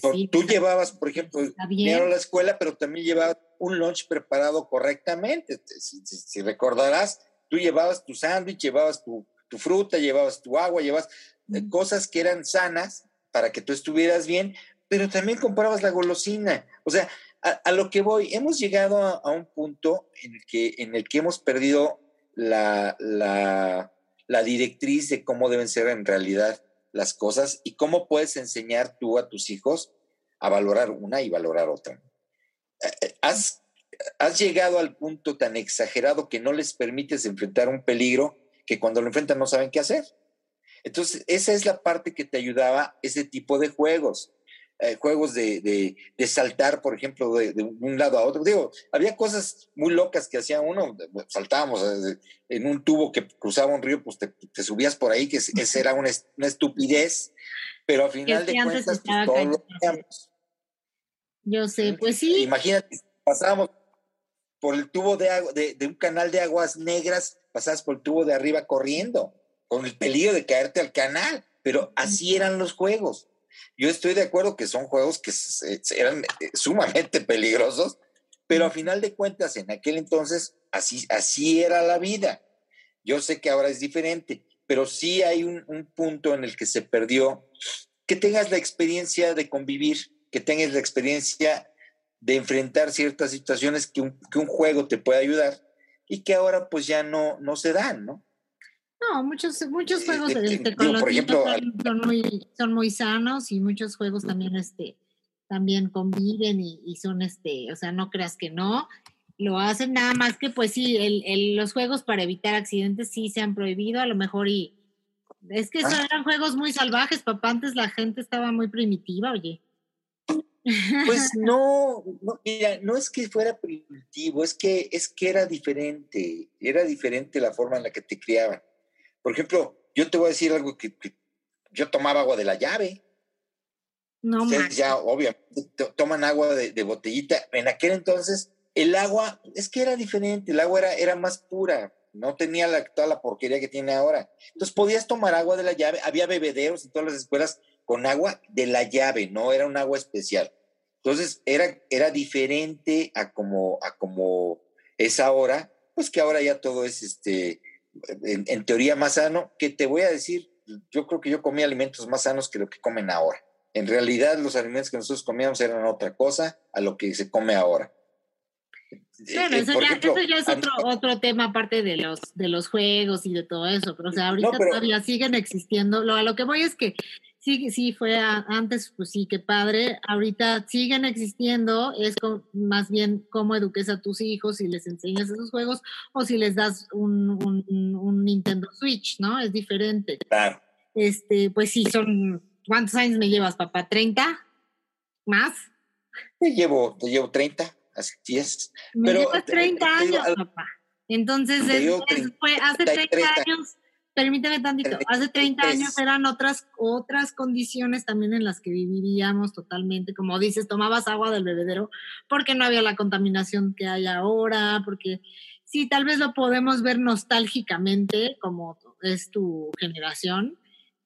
Pues tú llevabas, por ejemplo, dinero a la escuela, pero también llevabas un lunch preparado correctamente. Si, recordarás, tú llevabas tu sándwich, llevabas tu, fruta, llevabas tu agua, llevabas eh, cosas que eran sanas para que tú estuvieras bien, pero también comprabas la golosina. O sea, a, lo que voy, hemos llegado a, un punto en el que, en el que hemos perdido la, la, directriz de cómo deben ser en realidad las cosas y cómo puedes enseñar tú a tus hijos a valorar una y valorar otra. Eh, eh, ¿Has, has llegado al punto tan exagerado que no les permites enfrentar un peligro que cuando lo enfrentan no saben qué hacer. Entonces, esa es la parte que te ayudaba ese tipo de juegos. Eh, juegos de, saltar, por ejemplo, de, un lado a otro. Digo, había cosas muy locas que hacía uno, saltábamos eh, en un tubo que cruzaba un río, pues te, subías por ahí, que esa era una, estupidez, pero al final de cuentas, pues, todos lo hacíamos. Yo sé, pues sí. Imagínate, pasábamos por el tubo de, agua, de, un canal de aguas negras, pasabas por el tubo de arriba corriendo, con el peligro de caerte al canal, pero así eran los juegos. Yo estoy de acuerdo que son juegos que eran eh, sumamente peligrosos, pero a final de cuentas, en aquel entonces, así, así era la vida. Yo sé que ahora es diferente, pero sí hay un, punto en el que se perdió que tengas la experiencia de convivir, que tengas la experiencia de enfrentar ciertas situaciones que un, que un juego te puede ayudar y que ahora pues ya no, no se dan, ¿no? No, muchos, muchos juegos este, con los son, muy, son muy sanos y muchos juegos también, este, también conviven y, son, este, o sea, no creas que no. Lo hacen nada más que, pues sí, el, los juegos para evitar accidentes sí se han prohibido, a lo mejor y es que ah. eran juegos muy salvajes, papá. Antes la gente estaba muy primitiva, oye. Pues no, no, mira, no es que fuera primitivo, es que, es que era diferente, era diferente la forma en la que te criaban. Por ejemplo, yo te voy a decir algo que, yo tomaba agua de la llave. No Ustedes ya, obviamente, toman agua de, botellita. En aquel entonces, el agua, es que era diferente, el agua era, era más pura, no tenía la, toda la porquería que tiene ahora. Entonces podías tomar agua de la llave, había bebederos en todas las escuelas con agua de la llave, no era un agua especial. Entonces era, era diferente a como, a como es ahora, pues que ahora ya todo es este, en, teoría más sano, que te voy a decir, yo creo que yo comía alimentos más sanos que lo que comen ahora. En realidad los alimentos que nosotros comíamos eran otra cosa a lo que se come ahora. Bueno, eh, eso, ya, es otro, otro tema aparte de los, de los juegos y de todo eso, pero o sea, ahorita todavía siguen existiendo. Lo, a lo que voy es que sí, sí fue antes, pues sí, qué padre. Ahorita siguen existiendo, es más bien cómo eduques a tus hijos, si les enseñas esos juegos o si les das un, un, Nintendo Switch, ¿no? Es diferente. Claro. Este, pues sí, son, ¿cuántos años me llevas, papá? ¿30? ¿Más? Te llevo, te llevo 30, así es. Me llevas 30 años, papá. Entonces, fue hace 30 años permíteme tantito, hace 30 años eran otras, otras condiciones también en las que viviríamos totalmente, como dices, tomabas agua del bebedero porque no había la contaminación que hay ahora, porque sí, tal vez lo podemos ver nostálgicamente como es tu generación,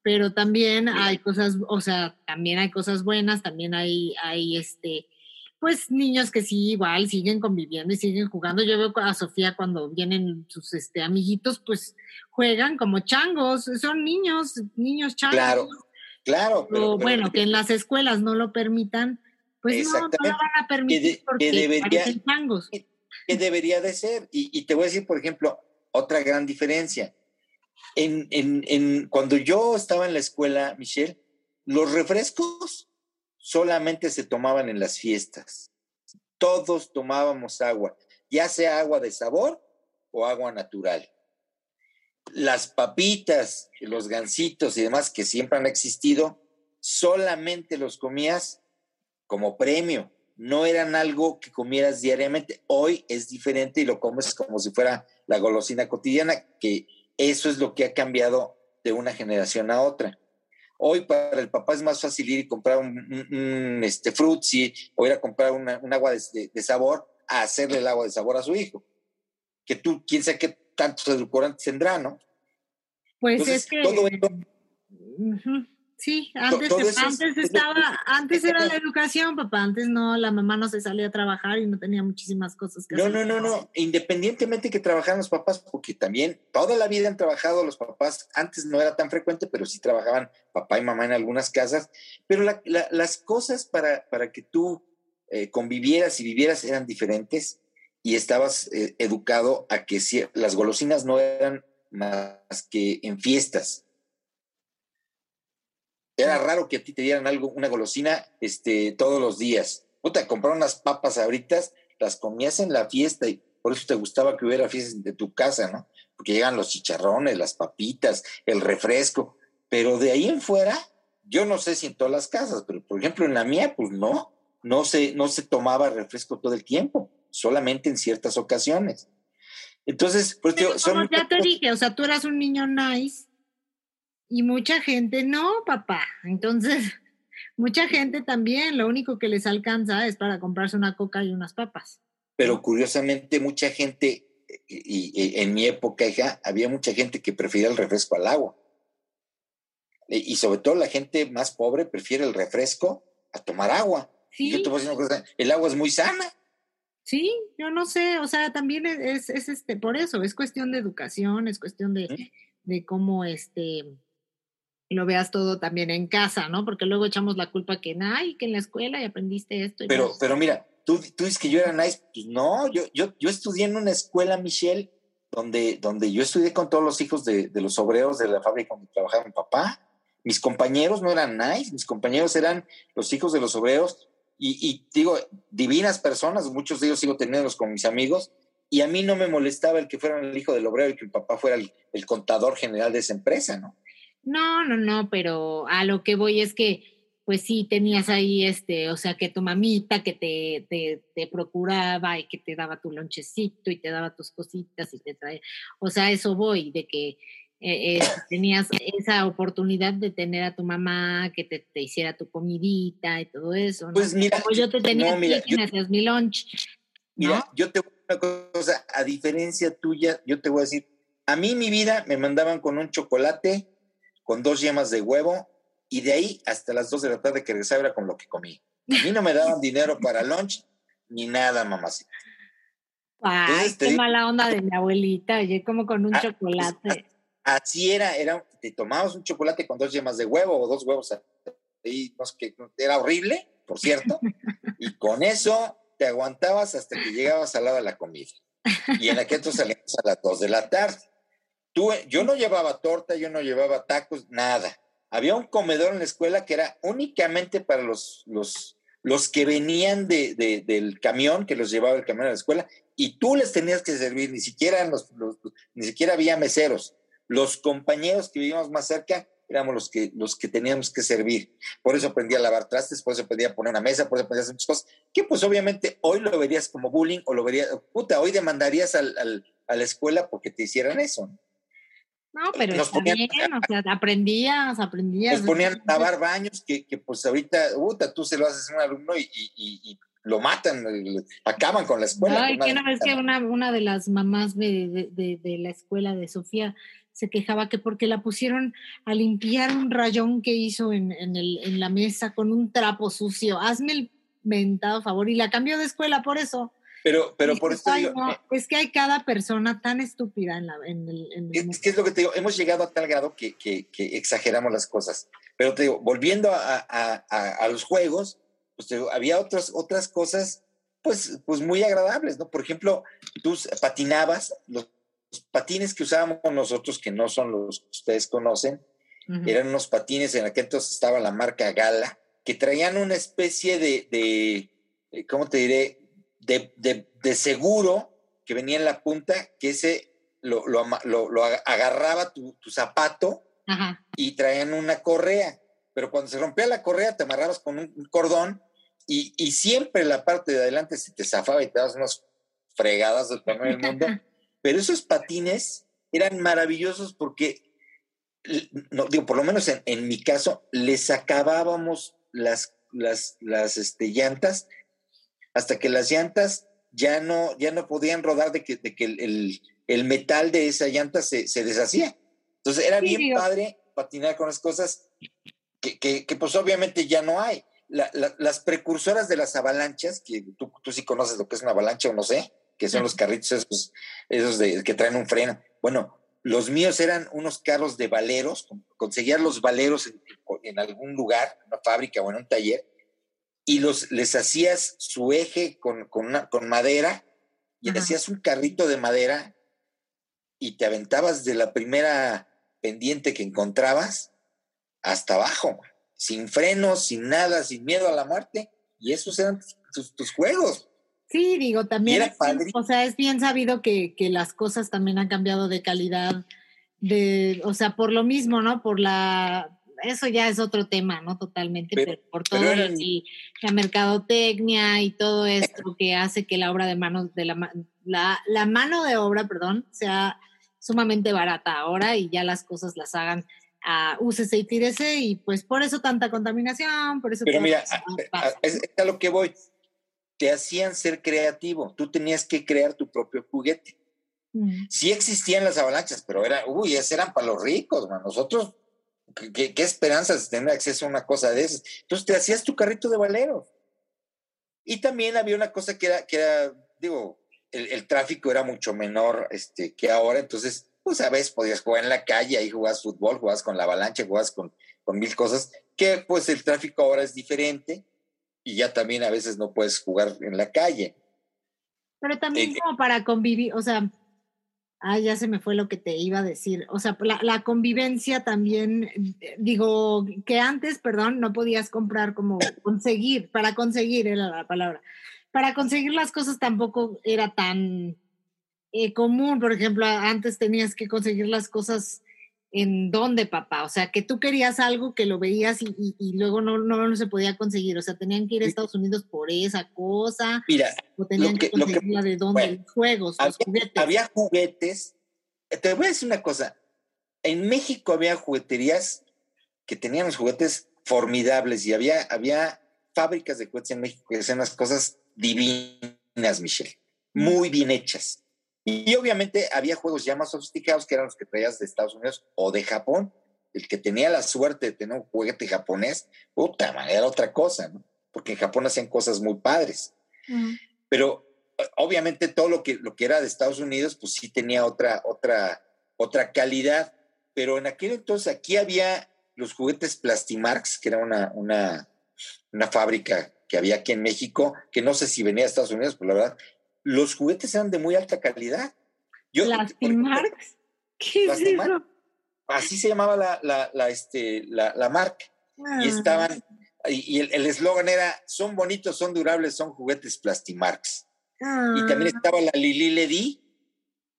pero también hay cosas, o sea, también hay cosas buenas, también hay, hay este, pues niños que sí igual siguen conviviendo y siguen jugando. Yo veo a Sofía cuando vienen sus este, amiguitos, pues juegan como changos, son niños, niños changos. Claro, claro. Pero, bueno, que en las escuelas no lo permitan, pues no, no lo van a permitir porque debería, changos. Que debería de ser. Y, te voy a decir, por ejemplo, otra gran diferencia. En, en, en, cuando yo estaba en la escuela, Michelle, los refrescos solamente se tomaban en las fiestas. Todos tomábamos agua, ya sea agua de sabor o agua natural. Las papitas, los gansitos y demás que siempre han existido, solamente los comías como premio, no eran algo que comieras diariamente. Hoy es diferente y lo comes como si fuera la golosina cotidiana, que eso es lo que ha cambiado de una generación a otra. Hoy para el papá es más fácil ir y comprar un, este, frutzi o ir a comprar un agua de, sabor a hacerle el agua de sabor a su hijo. Que tú, quién sabe qué tantos edulcorantes tendrá, ¿no? Pues es que... Todo Sí, antes, antes estaba, antes era la educación, papá, antes no, la mamá no se salía a trabajar y no tenía muchísimas cosas que no, hacer. No, no, no, independientemente que trabajaran los papás, porque también toda la vida han trabajado los papás, antes no era tan frecuente, pero sí trabajaban papá y mamá en algunas casas, pero las cosas para, para que tú eh, convivieras y vivieras eran diferentes y estabas eh, educado a que si, las golosinas no eran más que en fiestas era raro que a ti te dieran algo, una golosina, este, todos los días. Puta, comprar unas papas abritas, las comías en la fiesta y por eso te gustaba que hubiera fiestas de tu casa, ¿no? Porque llegan los chicharrones, las papitas, el refresco. Pero de ahí en fuera, yo no sé si en todas las casas, pero por ejemplo en la mía, pues no, no se, no se tomaba refresco todo el tiempo, solamente en ciertas ocasiones. Entonces, pues yo, como ya te dije, o sea, tú eras un niño nice y mucha gente no, papá. Entonces, mucha gente también, lo único que les alcanza es para comprarse una coca y unas papas. Pero curiosamente, mucha gente, y, en mi época, hija, había mucha gente que prefería el refresco al agua. E, y sobre todo la gente más pobre prefiere el refresco a tomar agua. Sí. Yo te voy a decir una cosa, el agua es muy sana. Sí, yo no sé, o sea, también es, es, este, por eso, es cuestión de educación, es cuestión de, de cómo este, lo veas todo también en casa, ¿no? Porque luego echamos la culpa que, ay, que en la escuela y aprendiste esto. pero, pero mira, tú, tú dices que yo era nice, pues no, yo, yo, yo estudié en una escuela, Michelle, donde, donde yo estudié con todos los hijos de, los obreros de la fábrica donde trabajaba mi papá. Mis compañeros no eran nice, mis compañeros eran los hijos de los obreros y, y digo, divinas personas, muchos de ellos sigo teniéndolos con mis amigos, y a mí no me molestaba el que fuera el hijo del obrero y que mi papá fuera el, el contador general de esa empresa, ¿no? No, no, no, pero a lo que voy es que, pues sí, tenías ahí, este, o sea, que tu mamita que te, te, te procuraba y que te daba tu lonchecito y te daba tus cositas y te traía, o sea, eso voy, de que eh, eh, tenías esa oportunidad de tener a tu mamá que te, te, hiciera tu comidita y todo eso. ¿no? Pues mira, yo te tenía no, y hacías mi lunch. Mira, yo te voy a decir una cosa, a diferencia tuya, yo te voy a decir, a mí mi vida me mandaban con un chocolate con dos yemas de huevo y de ahí hasta las dos de la tarde que regresaba era con lo que comí. A mí no me daban dinero para lunch ni nada, mamacita. Ay, qué mala onda de mi abuelita, oye, como con un ah, chocolate. así era, era, te tomabas un chocolate con dos yemas de huevo o dos huevos y no sé qué, era horrible, por cierto, y con eso te aguantabas hasta que llegabas al lado de la comida. Y en aquel entonces salíamos a las dos de la tarde yo no llevaba torta, yo no llevaba tacos, nada. Había un comedor en la escuela que era únicamente para los, los, los que venían de, del camión, que los llevaba el camión a la escuela, y tú les tenías que servir, ni siquiera, los, ni siquiera había meseros. Los compañeros que vivíamos más cerca éramos los que, los que teníamos que servir. Por eso aprendí a lavar trastes, por eso aprendí a poner una mesa, por eso aprendí a hacer muchas cosas, que pues obviamente hoy lo verías como bullying o lo verías, puta, hoy demandarías al, al, a la escuela porque te hicieran eso. No, pero está bien, o sea, aprendías, aprendías. Nos ponían a lavar baños que, que pues ahorita, puta, tú se lo haces a un alumno y, y, y lo matan, acaban con la escuela. Ay, que una vez que una, una de las mamás de, de, de, la escuela de Sofía se quejaba que porque la pusieron a limpiar un rayón que hizo en, en, el, en la mesa con un trapo sucio. Hazme el mentado favor y la cambió de escuela por eso. Pero, pero por eso digo, eh, es que hay cada persona tan estúpida en, la, en el... es, que es lo que te digo, hemos llegado a tal grado que, que, que exageramos las cosas. Pero te digo, volviendo a, a, a, los juegos, pues te digo, había otras, otras cosas pues, pues muy agradables, ¿no? Por ejemplo, tú patinabas, los, patines que usábamos nosotros, que no son los que ustedes conocen, eran unos patines, en aquel entonces estaba la marca Gala, que traían una especie de, de ¿cómo te diré? De, de, seguro que venía en la punta, que ese lo, lo, lo, agarraba tu, tu zapato y traían una correa. Pero cuando se rompía la correa, te amarrabas con un, cordón y, y, siempre la parte de adelante se te zafaba y te dabas unas fregadas del primer mundo. Pero esos patines eran maravillosos porque, no, digo, por lo menos en, mi caso, les acabábamos las, las, las este, llantas hasta que las llantas ya no, ya no podían rodar de que, de que el, el, metal de esa llanta se, se deshacía. Entonces era bien padre patinar con las cosas que, que, que, pues obviamente ya no hay. las precursoras de las avalanchas, que tú, tú, sí conoces lo que es una avalancha o no sé, que son los carritos esos, esos de, que traen un freno. Bueno, los míos eran unos carros de valeros, conseguías los valeros en, en, algún lugar, en una fábrica o en un taller, y los, les hacías su eje con, con, con madera y hacías un carrito de madera y te aventabas de la primera pendiente que encontrabas hasta abajo, sin frenos, sin nada, sin miedo a la muerte. Y esos eran tus, juegos. Sí, digo, también, o sea, es bien sabido que, que, las cosas también han cambiado de calidad, de, o sea, por lo mismo, ¿no? Por la, eso ya es otro tema, ¿no? Totalmente, pero, por todo la mercadotecnia y todo esto que hace que la obra de manos, de la, la, la mano de obra, perdón, sea sumamente barata ahora y ya las cosas las hagan a úsese y tírese y pues por eso tanta contaminación, por eso... Pero mira, es, a lo que voy. Te hacían ser creativo. Tú tenías que crear tu propio juguete. Mm. Sí existían las avalanchas, pero era, uy, esas eran para los ricos, man. Nosotros, ¿qué, qué esperanzas de tener acceso a una cosa de esas? Entonces te hacías tu carrito de valero. Y también había una cosa que era, que era digo, el, tráfico era mucho menor este, que ahora, entonces, pues a veces podías jugar en la calle, ahí jugabas fútbol, jugabas con la avalancha, jugabas con, con mil cosas, que pues el tráfico ahora es diferente y ya también a veces no puedes jugar en la calle. Pero también eh, como para convivir, o sea, ah, ya se me fue lo que te iba a decir, o sea, la, convivencia también, digo, que antes, perdón, no podías comprar como conseguir, para conseguir era la palabra para conseguir las cosas tampoco era tan eh, común. Por ejemplo, antes tenías que conseguir las cosas en dónde, papá. O sea, que tú querías algo que lo veías y, luego no, no, se podía conseguir. O sea, tenían que ir a Estados Unidos por esa cosa. Mira, o tenían que, conseguirla de dónde, juegos, había, juguetes. Había juguetes. Te voy a decir una cosa. En México había jugueterías que tenían los juguetes formidables y había, había fábricas de juguetes en México que hacían las cosas divinas, Michelle, muy bien hechas. Y obviamente había juegos ya más sofisticados que eran los que traías de Estados Unidos o de Japón. El que tenía la suerte de tener un juguete japonés, puta, era otra cosa, ¿no? Porque en Japón hacían cosas muy padres. Pero obviamente todo lo que, lo que era de Estados Unidos, pues sí tenía otra, otra, otra calidad. Pero en aquel entonces aquí había los juguetes Plastimarks, que era una, una, una fábrica que había aquí en México, que no sé si venía de Estados Unidos, pero la verdad, los juguetes eran de muy alta calidad. Yo. ¿Qué es eso? Así se llamaba la, la, la este, la, la marca. Y ah. estaban, y el eslogan era, son bonitos, son durables, son juguetes Plastimarks. Y también ah. estaba la Lili Ledi.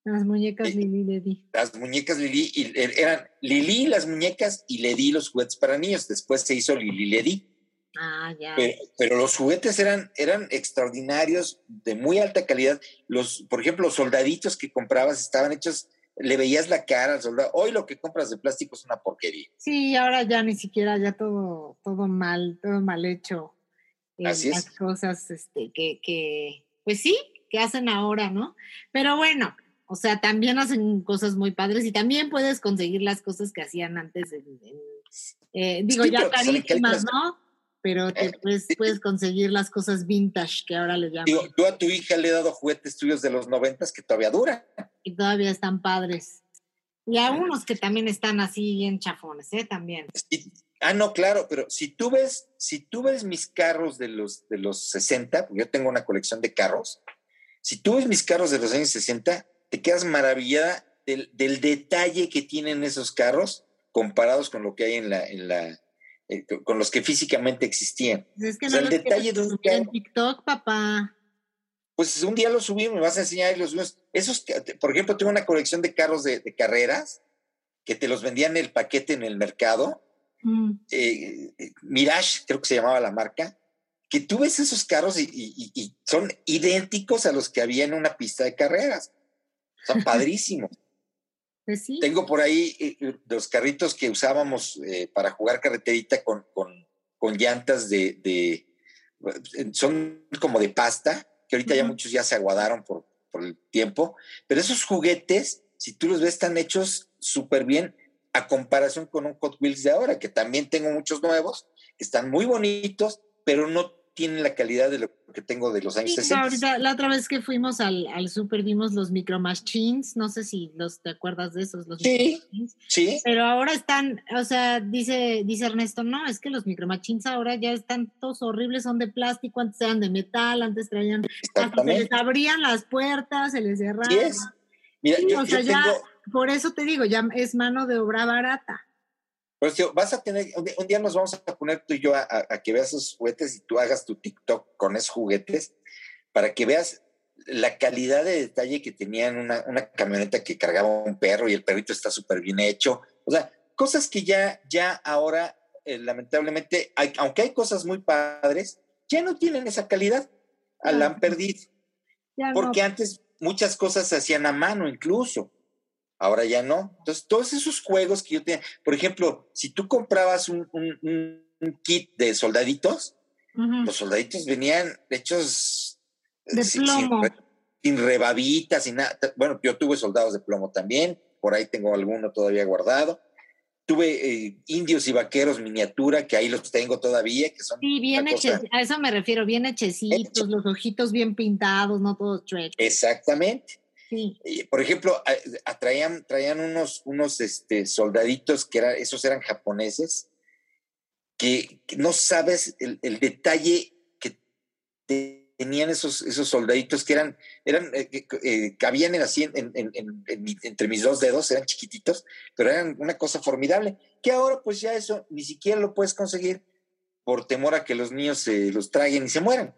Las muñecas Lili Ledi. Las muñecas Lili, er, eran Lili las muñecas y Ledi los juguetes para niños. Después se hizo Lili Ledi. Ah, ya. Pero, los juguetes eran, eran extraordinarios, de muy alta calidad. Los, por ejemplo, los soldaditos que comprabas estaban hechos, le veías la cara al soldado. Hoy lo que compras de plástico es una porquería. Sí, ahora ya ni siquiera, ya todo, todo mal, todo mal hecho. Eh, Así las cosas este, que, que, pues sí, que hacen ahora, ¿no? Pero bueno, o sea, también hacen cosas muy padres y también puedes conseguir las cosas que hacían antes eh, digo, ya carísimas, ¿no? Pero te puedes, puedes, conseguir las cosas vintage que ahora le llaman. Digo, tú a tu hija le he dado juguetes tuyos de los noventas que todavía duran. Y todavía están padres. Y a unos que también están así bien chafones, ¿eh? También. ah, no, claro, pero si tú ves, si tú ves mis carros de los, de los 60, yo tengo una colección de carros, si tú ves mis carros de los años 60, te quedas maravillada del, del detalle que tienen esos carros comparados con lo que hay en la, en la, eh, con los que físicamente existían. Pues es que no el detalle de un en TikTok, papá. Pues un día los subí, me vas a enseñar los Esos, por ejemplo, tengo una colección de carros de, carreras que te los vendían en el paquete en el mercado. Mm. Eh, eh, Mirage, creo que se llamaba la marca, que tú ves esos carros y, son idénticos a los que había en una pista de carreras. Son padrísimos. Pues sí. Tengo por ahí eh, los carritos que usábamos eh, para jugar carreterita con, con, con llantas de, de, Son como de pasta, que ahorita ya muchos ya se aguadaron por, por el tiempo, pero esos juguetes, si tú los ves, están hechos súper bien a comparación con un Hot Wheels de ahora, que también tengo muchos nuevos, que están muy bonitos, pero no tienen la calidad de lo que tengo de los años sí, 60. Ahorita, la otra vez que fuimos al, al super vimos los Micro Machines, no sé si los te acuerdas de esos, los sí, sí. Pero ahora están, o sea, dice, dice Ernesto, no, es que los Micro Machines ahora ya están todos horribles, son de plástico, antes eran de metal, antes traían, se les abrían las puertas, se les cerraban. Sí Mira, yo, o sea, ya, por eso te digo, ya es mano de obra barata. Pues tío, vas a tener, un día nos vamos a poner tú y yo a, que veas esos juguetes y tú hagas tu TikTok con esos juguetes para que veas la calidad de detalle que tenían una, una camioneta que cargaba un perro y el perrito está súper bien hecho. O sea, cosas que ya, ya ahora, eh, lamentablemente, aunque hay cosas muy padres, ya no tienen esa calidad. La han perdido. porque antes muchas cosas se hacían a mano incluso. Ahora ya no. Entonces, todos esos juegos que yo tenía, por ejemplo, si tú comprabas un, kit de soldaditos, los soldaditos venían hechos de sin, plomo. Sin, rebabitas, sin nada. Bueno, yo tuve soldados de plomo también, por ahí tengo alguno todavía guardado. Tuve eh, indios y vaqueros miniatura, que ahí los tengo todavía, que son... Sí, bien hechos, a eso me refiero, bien hechecitos, los ojitos bien pintados, no todos chuecos. Exactamente. Por ejemplo, traían, traían unos, unos este, soldaditos que eran, esos eran japoneses, que, no sabes el, detalle que tenían esos, esos soldaditos que eran, eran eh, eh, cabían en así en, entre mis dos dedos, eran chiquititos, pero eran una cosa formidable, que ahora pues ya eso ni siquiera lo puedes conseguir por temor a que los niños se los traguen y se mueran.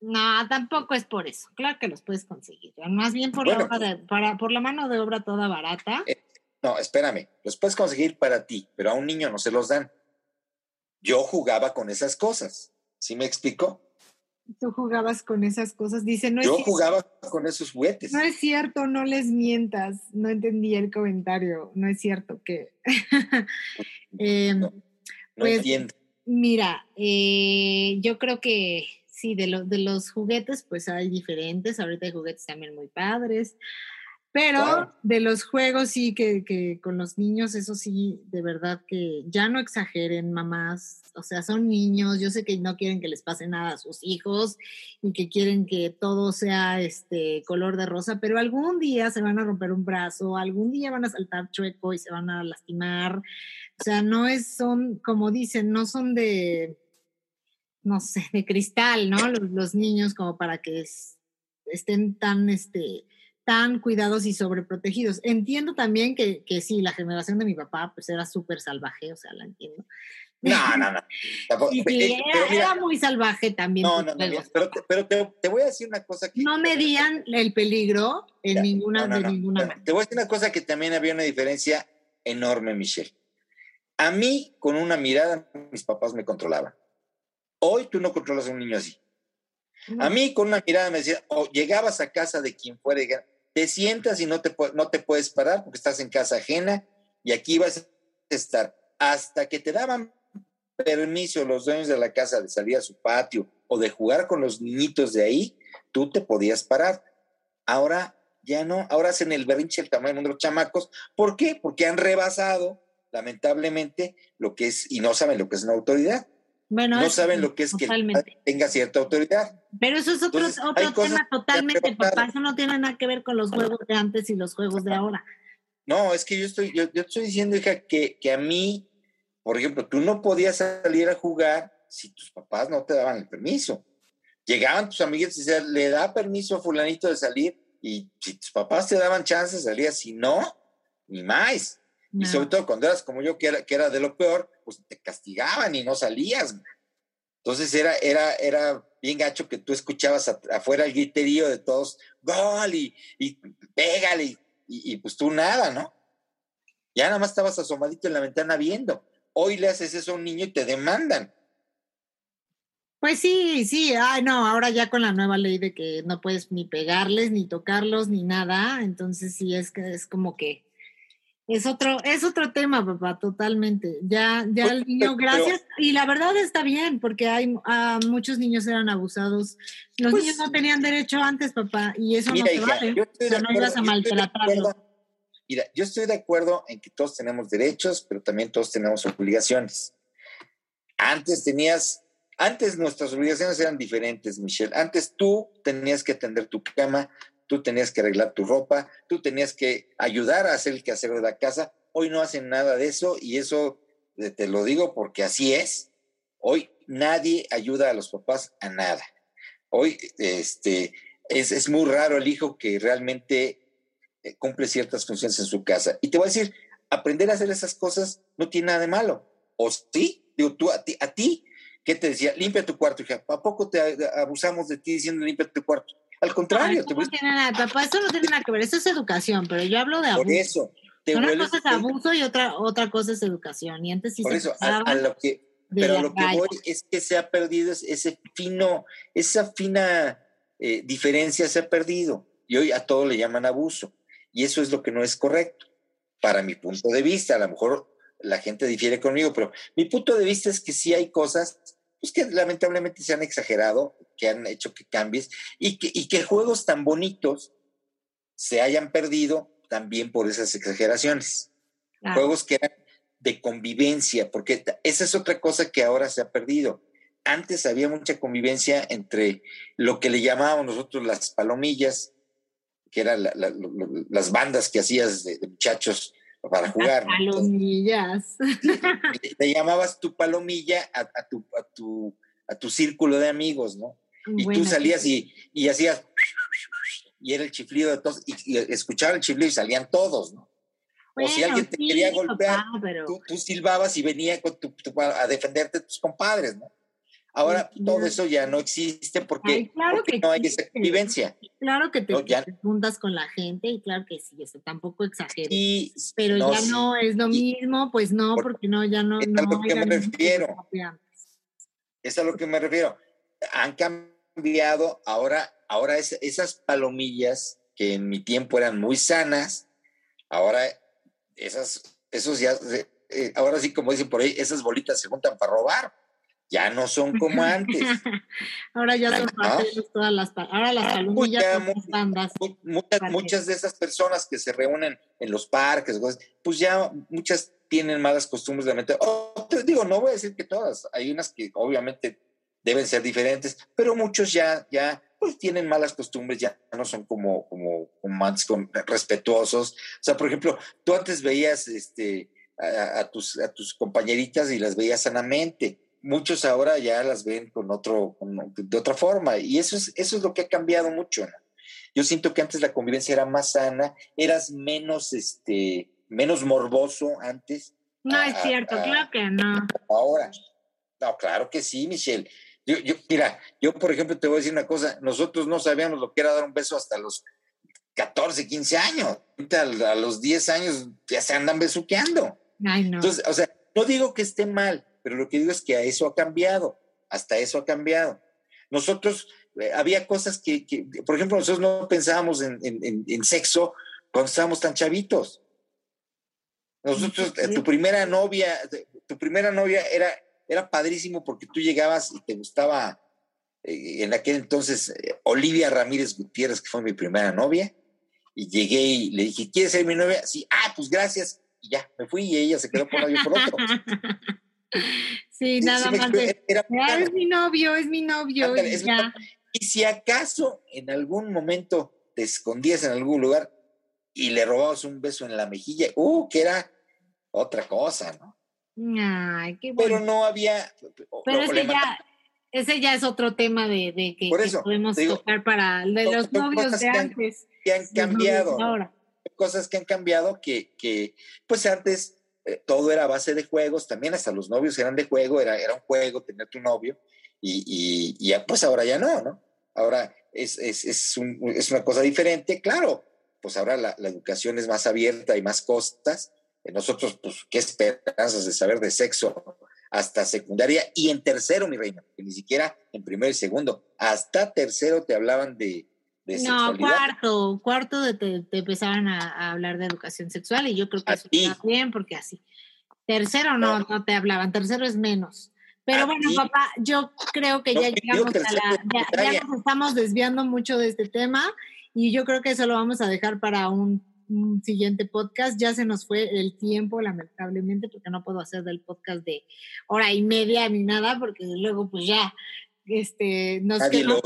No, tampoco es por eso. Claro que los puedes conseguir. Más bien por, la, para, por la mano de obra toda barata. Eh, no, espérame. Los puedes conseguir para ti, pero a un niño no se los dan. Yo jugaba con esas cosas. ¿Sí me explico? Tú jugabas con esas cosas. Dice, no Yo jugaba con esos juguetes. No es cierto, no les mientas. No entendí el comentario. No es cierto que. Em, no, pues, entiendo. Mira, eh, yo creo que sí, de, de los juguetes, pues hay diferentes. Ahorita hay juguetes también muy padres. Pero de los juegos sí que, que, con los niños, eso sí, de verdad que ya no exageren, mamás. O sea, son niños, yo sé que no quieren que les pase nada a sus hijos y que quieren que todo sea este color de rosa, pero algún día se van a romper un brazo, algún día van a saltar chueco y se van a lastimar. O sea, no es, son, como dicen, no son de, no sé, de cristal, ¿no? Los, niños como para que estén tan, este, tan cuidados y sobreprotegidos. Entiendo también que, que sí, la generación de mi papá pues era súper salvaje, o sea, la entiendo. No, no, no. era, muy salvaje también. No, no, no, pero, te, pero te, voy a decir una cosa que... No medían el peligro en ninguna, de ninguna Te voy a decir una cosa que también había una diferencia enorme, Michelle. A mí, con una mirada, mis papás me controlaban. Hoy tú no controlas a un niño así. A mí con una mirada me decía, o llegabas a casa de quien fuera, te sientas y no te, no te puedes parar porque estás en casa ajena y aquí vas a estar hasta que te daban permiso los dueños de la casa de salir a su patio o de jugar con los niñitos de ahí, tú te podías parar. Ahora ya no, ahora hacen el berrinche el tamaño de los chamacos. ¿Por qué? Porque han rebasado, lamentablemente, lo que es, y no saben lo que es una autoridad no saben lo que es que tenga cierta autoridad. Pero eso es otro, otro tema totalmente, papá. Eso no tiene nada que ver con los juegos de antes y los juegos de ahora. No, es que yo estoy, yo, estoy diciendo, hija, que, que a mí, por ejemplo, tú no podías salir a jugar si tus papás no te daban el permiso. Llegaban tus amigos y decían, le da permiso a fulanito de salir, y si tus papás te daban chance, salías, si no, ni más. Y sobre todo cuando eras como yo, que era, que era de lo peor, pues te castigaban y no salías. Entonces era, era, era bien gacho que tú escuchabas afuera el griterío de todos, gol y, y pégale, y, pues tú nada, ¿no? Ya nada más estabas asomadito en la ventana viendo. Hoy le haces eso a un niño y te demandan. Pues sí, sí, ay no, ahora ya con la nueva ley de que no puedes ni pegarles, ni tocarlos, ni nada, entonces sí es que es como que Es otro, es otro tema, papá, totalmente. Ya, ya el niño, gracias. y la verdad está bien, porque hay muchos niños eran abusados. Los pues niños no tenían derecho antes, papá, y eso no se vale. no ibas a maltratarlo. Mira, yo estoy de acuerdo en que todos tenemos derechos, pero también todos tenemos obligaciones. Antes tenías, antes nuestras obligaciones eran diferentes, Michelle. Antes tú tenías que atender tu cama, tú tenías que arreglar tu ropa, tú tenías que ayudar a hacer el quehacer de la casa. Hoy no hacen nada de eso y eso eh, te lo digo porque así es. Hoy nadie ayuda a los papás a nada. Hoy este, es, es muy raro el hijo que realmente eh, cumple ciertas funciones en su casa. Y te voy a decir, aprender a hacer esas cosas no tiene nada de malo. ¿O sí? Digo, tú, a ti, a ti ¿qué te decía? Limpia tu cuarto, hija. ¿A poco te abusamos de ti diciendo limpia tu cuarto? Al contrario. eso, no tiene nada, papá, eso no tiene nada que ver, eso es educación, pero yo hablo de abuso. Por eso. Una cosa es abuso y otra, otra cosa es educación. Y antes sí Por eso, a, lo que, pero lo que voy es que se ha perdido ese fino, esa fina eh, diferencia se ha perdido. Y hoy a todo le llaman abuso. Y eso es lo que no es correcto, para mi punto de vista. A lo mejor la gente difiere conmigo, pero mi punto de vista es que sí hay cosas pues que lamentablemente se han exagerado, que han hecho que cambies y que, y que juegos tan bonitos se hayan perdido también por esas exageraciones. Juegos que eran de convivencia, porque esa es otra cosa que ahora se ha perdido. Antes había mucha convivencia entre lo que le llamábamos nosotros las palomillas, que eran las bandas que hacías de muchachos para jugar. Palomillas. Te, llamabas tu palomilla a, tu, a, tu, a tu círculo de amigos, ¿no? Y tú salías y, y, hacías, y era el chiflido de todos, y, escuchaba el chiflido y salían todos, ¿no? o si alguien te quería golpear, tú, tú, silbabas y venía con tu, a defenderte tus compadres, ¿no? Ahora todo eso ya no existe porque, no hay esa convivencia. Claro que te, juntas con la gente y claro que sí, eso tampoco exagero. pero ya no es lo mismo, pues no, porque no, ya no. Es a lo que me refiero. Es a lo que me refiero. Han cambiado ahora, ahora esas palomillas que en mi tiempo eran muy sanas, ahora esas, esos ya, eh, ahora sí como dicen por ahí, esas bolitas se juntan para robar ya no son como antes. ahora ya son todas las ahora las palomillas muchas, muchas de esas personas que se reúnen en los parques, pues ya muchas tienen malas costumbres de mente. digo, no voy a decir que todas, hay unas que obviamente deben ser diferentes, pero muchos ya, ya pues tienen malas costumbres, ya no son como, como, como antes respetuosos. O sea, por ejemplo, tú antes veías este, a, tus, a tus compañeritas y las veías sanamente muchos ahora ya las ven con otro, de otra forma. Y eso es, eso es lo que ha cambiado mucho. Yo siento que antes la convivencia era más sana, eras menos, este, menos morboso antes. No es cierto, claro que no. Ahora, no, claro que sí, Michelle. Yo, yo, mira, yo por ejemplo te voy a decir una cosa, nosotros no sabíamos lo que era dar un beso hasta los 14, 15 años. A, los 10 años ya se andan besuqueando. Ay, no. Entonces, o sea, no digo que esté mal, pero lo que digo es que a eso ha cambiado, hasta eso ha cambiado. Nosotros, eh, había cosas que, por ejemplo, nosotros no pensábamos en, sexo cuando estábamos tan chavitos. Nosotros, eh, tu primera novia, tu primera novia era, era padrísimo porque tú llegabas y te gustaba, eh, en aquel entonces, Olivia Ramírez Gutiérrez, que fue mi primera novia, y llegué y le dije, ¿quieres ser mi novia? Sí, ah, pues gracias. Y ya, me fui y ella se quedó por un por otro. Sí, nada más es mi novio, es mi novio. y, si acaso en algún momento te escondías en algún lugar y le robabas un beso en la mejilla, uh, que era otra cosa, ¿no? Ay, qué bueno. Pero no había. Pero ese ya, ese ya es otro tema de, que, podemos tocar para de los novios de antes. Que han, cambiado. Ahora. Cosas que han cambiado que, que, pues antes eh, todo era base de juegos, también hasta los novios eran de juego, era, era un juego tener tu novio, y, y, pues ahora ya no, ¿no? Ahora es, es, es, una cosa diferente, claro, pues ahora la, educación es más abierta y más costas. Eh, nosotros, pues, qué esperanzas de saber de sexo hasta secundaria y en tercero, mi reina, que ni siquiera en primero y segundo, hasta tercero te hablaban de, de no, cuarto, cuarto de te, te empezaban a, hablar de educación sexual y yo creo que eso está bien porque así. Tercero no, no, te hablaban, tercero es menos. Pero bueno, papá, yo creo que ya llegamos a la, ya, ya, nos estamos desviando mucho de este tema y yo creo que eso lo vamos a dejar para un, un, siguiente podcast. Ya se nos fue el tiempo, lamentablemente, porque no puedo hacer del podcast de hora y media ni nada, porque luego pues ya este, nos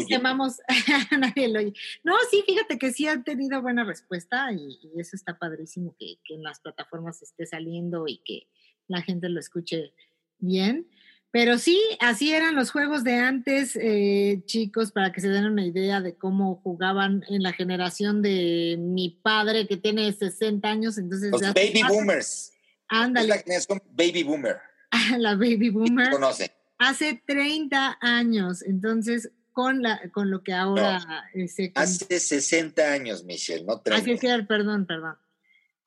quemamos, nadie lo oye. No, sí, fíjate que sí han tenido buena respuesta y, eso está padrísimo que, en las plataformas esté saliendo y que la gente lo escuche bien. Pero sí, así eran los juegos de antes, eh, chicos, para que se den una idea de cómo jugaban en la generación de mi padre que tiene 60 años. Entonces, los baby boomers. Ándale. la generación baby boomer. la baby boomer. Conoce hace 30 años, entonces con, la, con lo que ahora se... Hace 60 años, Michelle, no 30. Hace, perdón, perdón.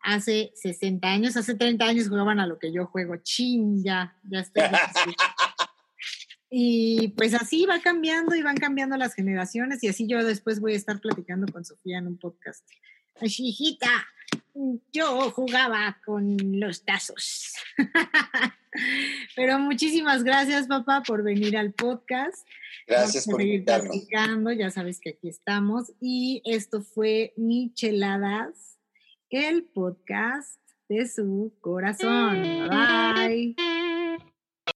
Hace 60 años, hace 30 años jugaban a lo que yo juego. Chin, ya, ya estoy. y pues así va cambiando y van cambiando las generaciones y así yo después voy a estar platicando con Sofía en un podcast. Ay, hijita, yo jugaba con los tazos. Pero muchísimas gracias, papá, por venir al podcast. Gracias por invitarnos. Ya sabes que aquí estamos. Y esto fue Micheladas, el podcast de su corazón. Bye.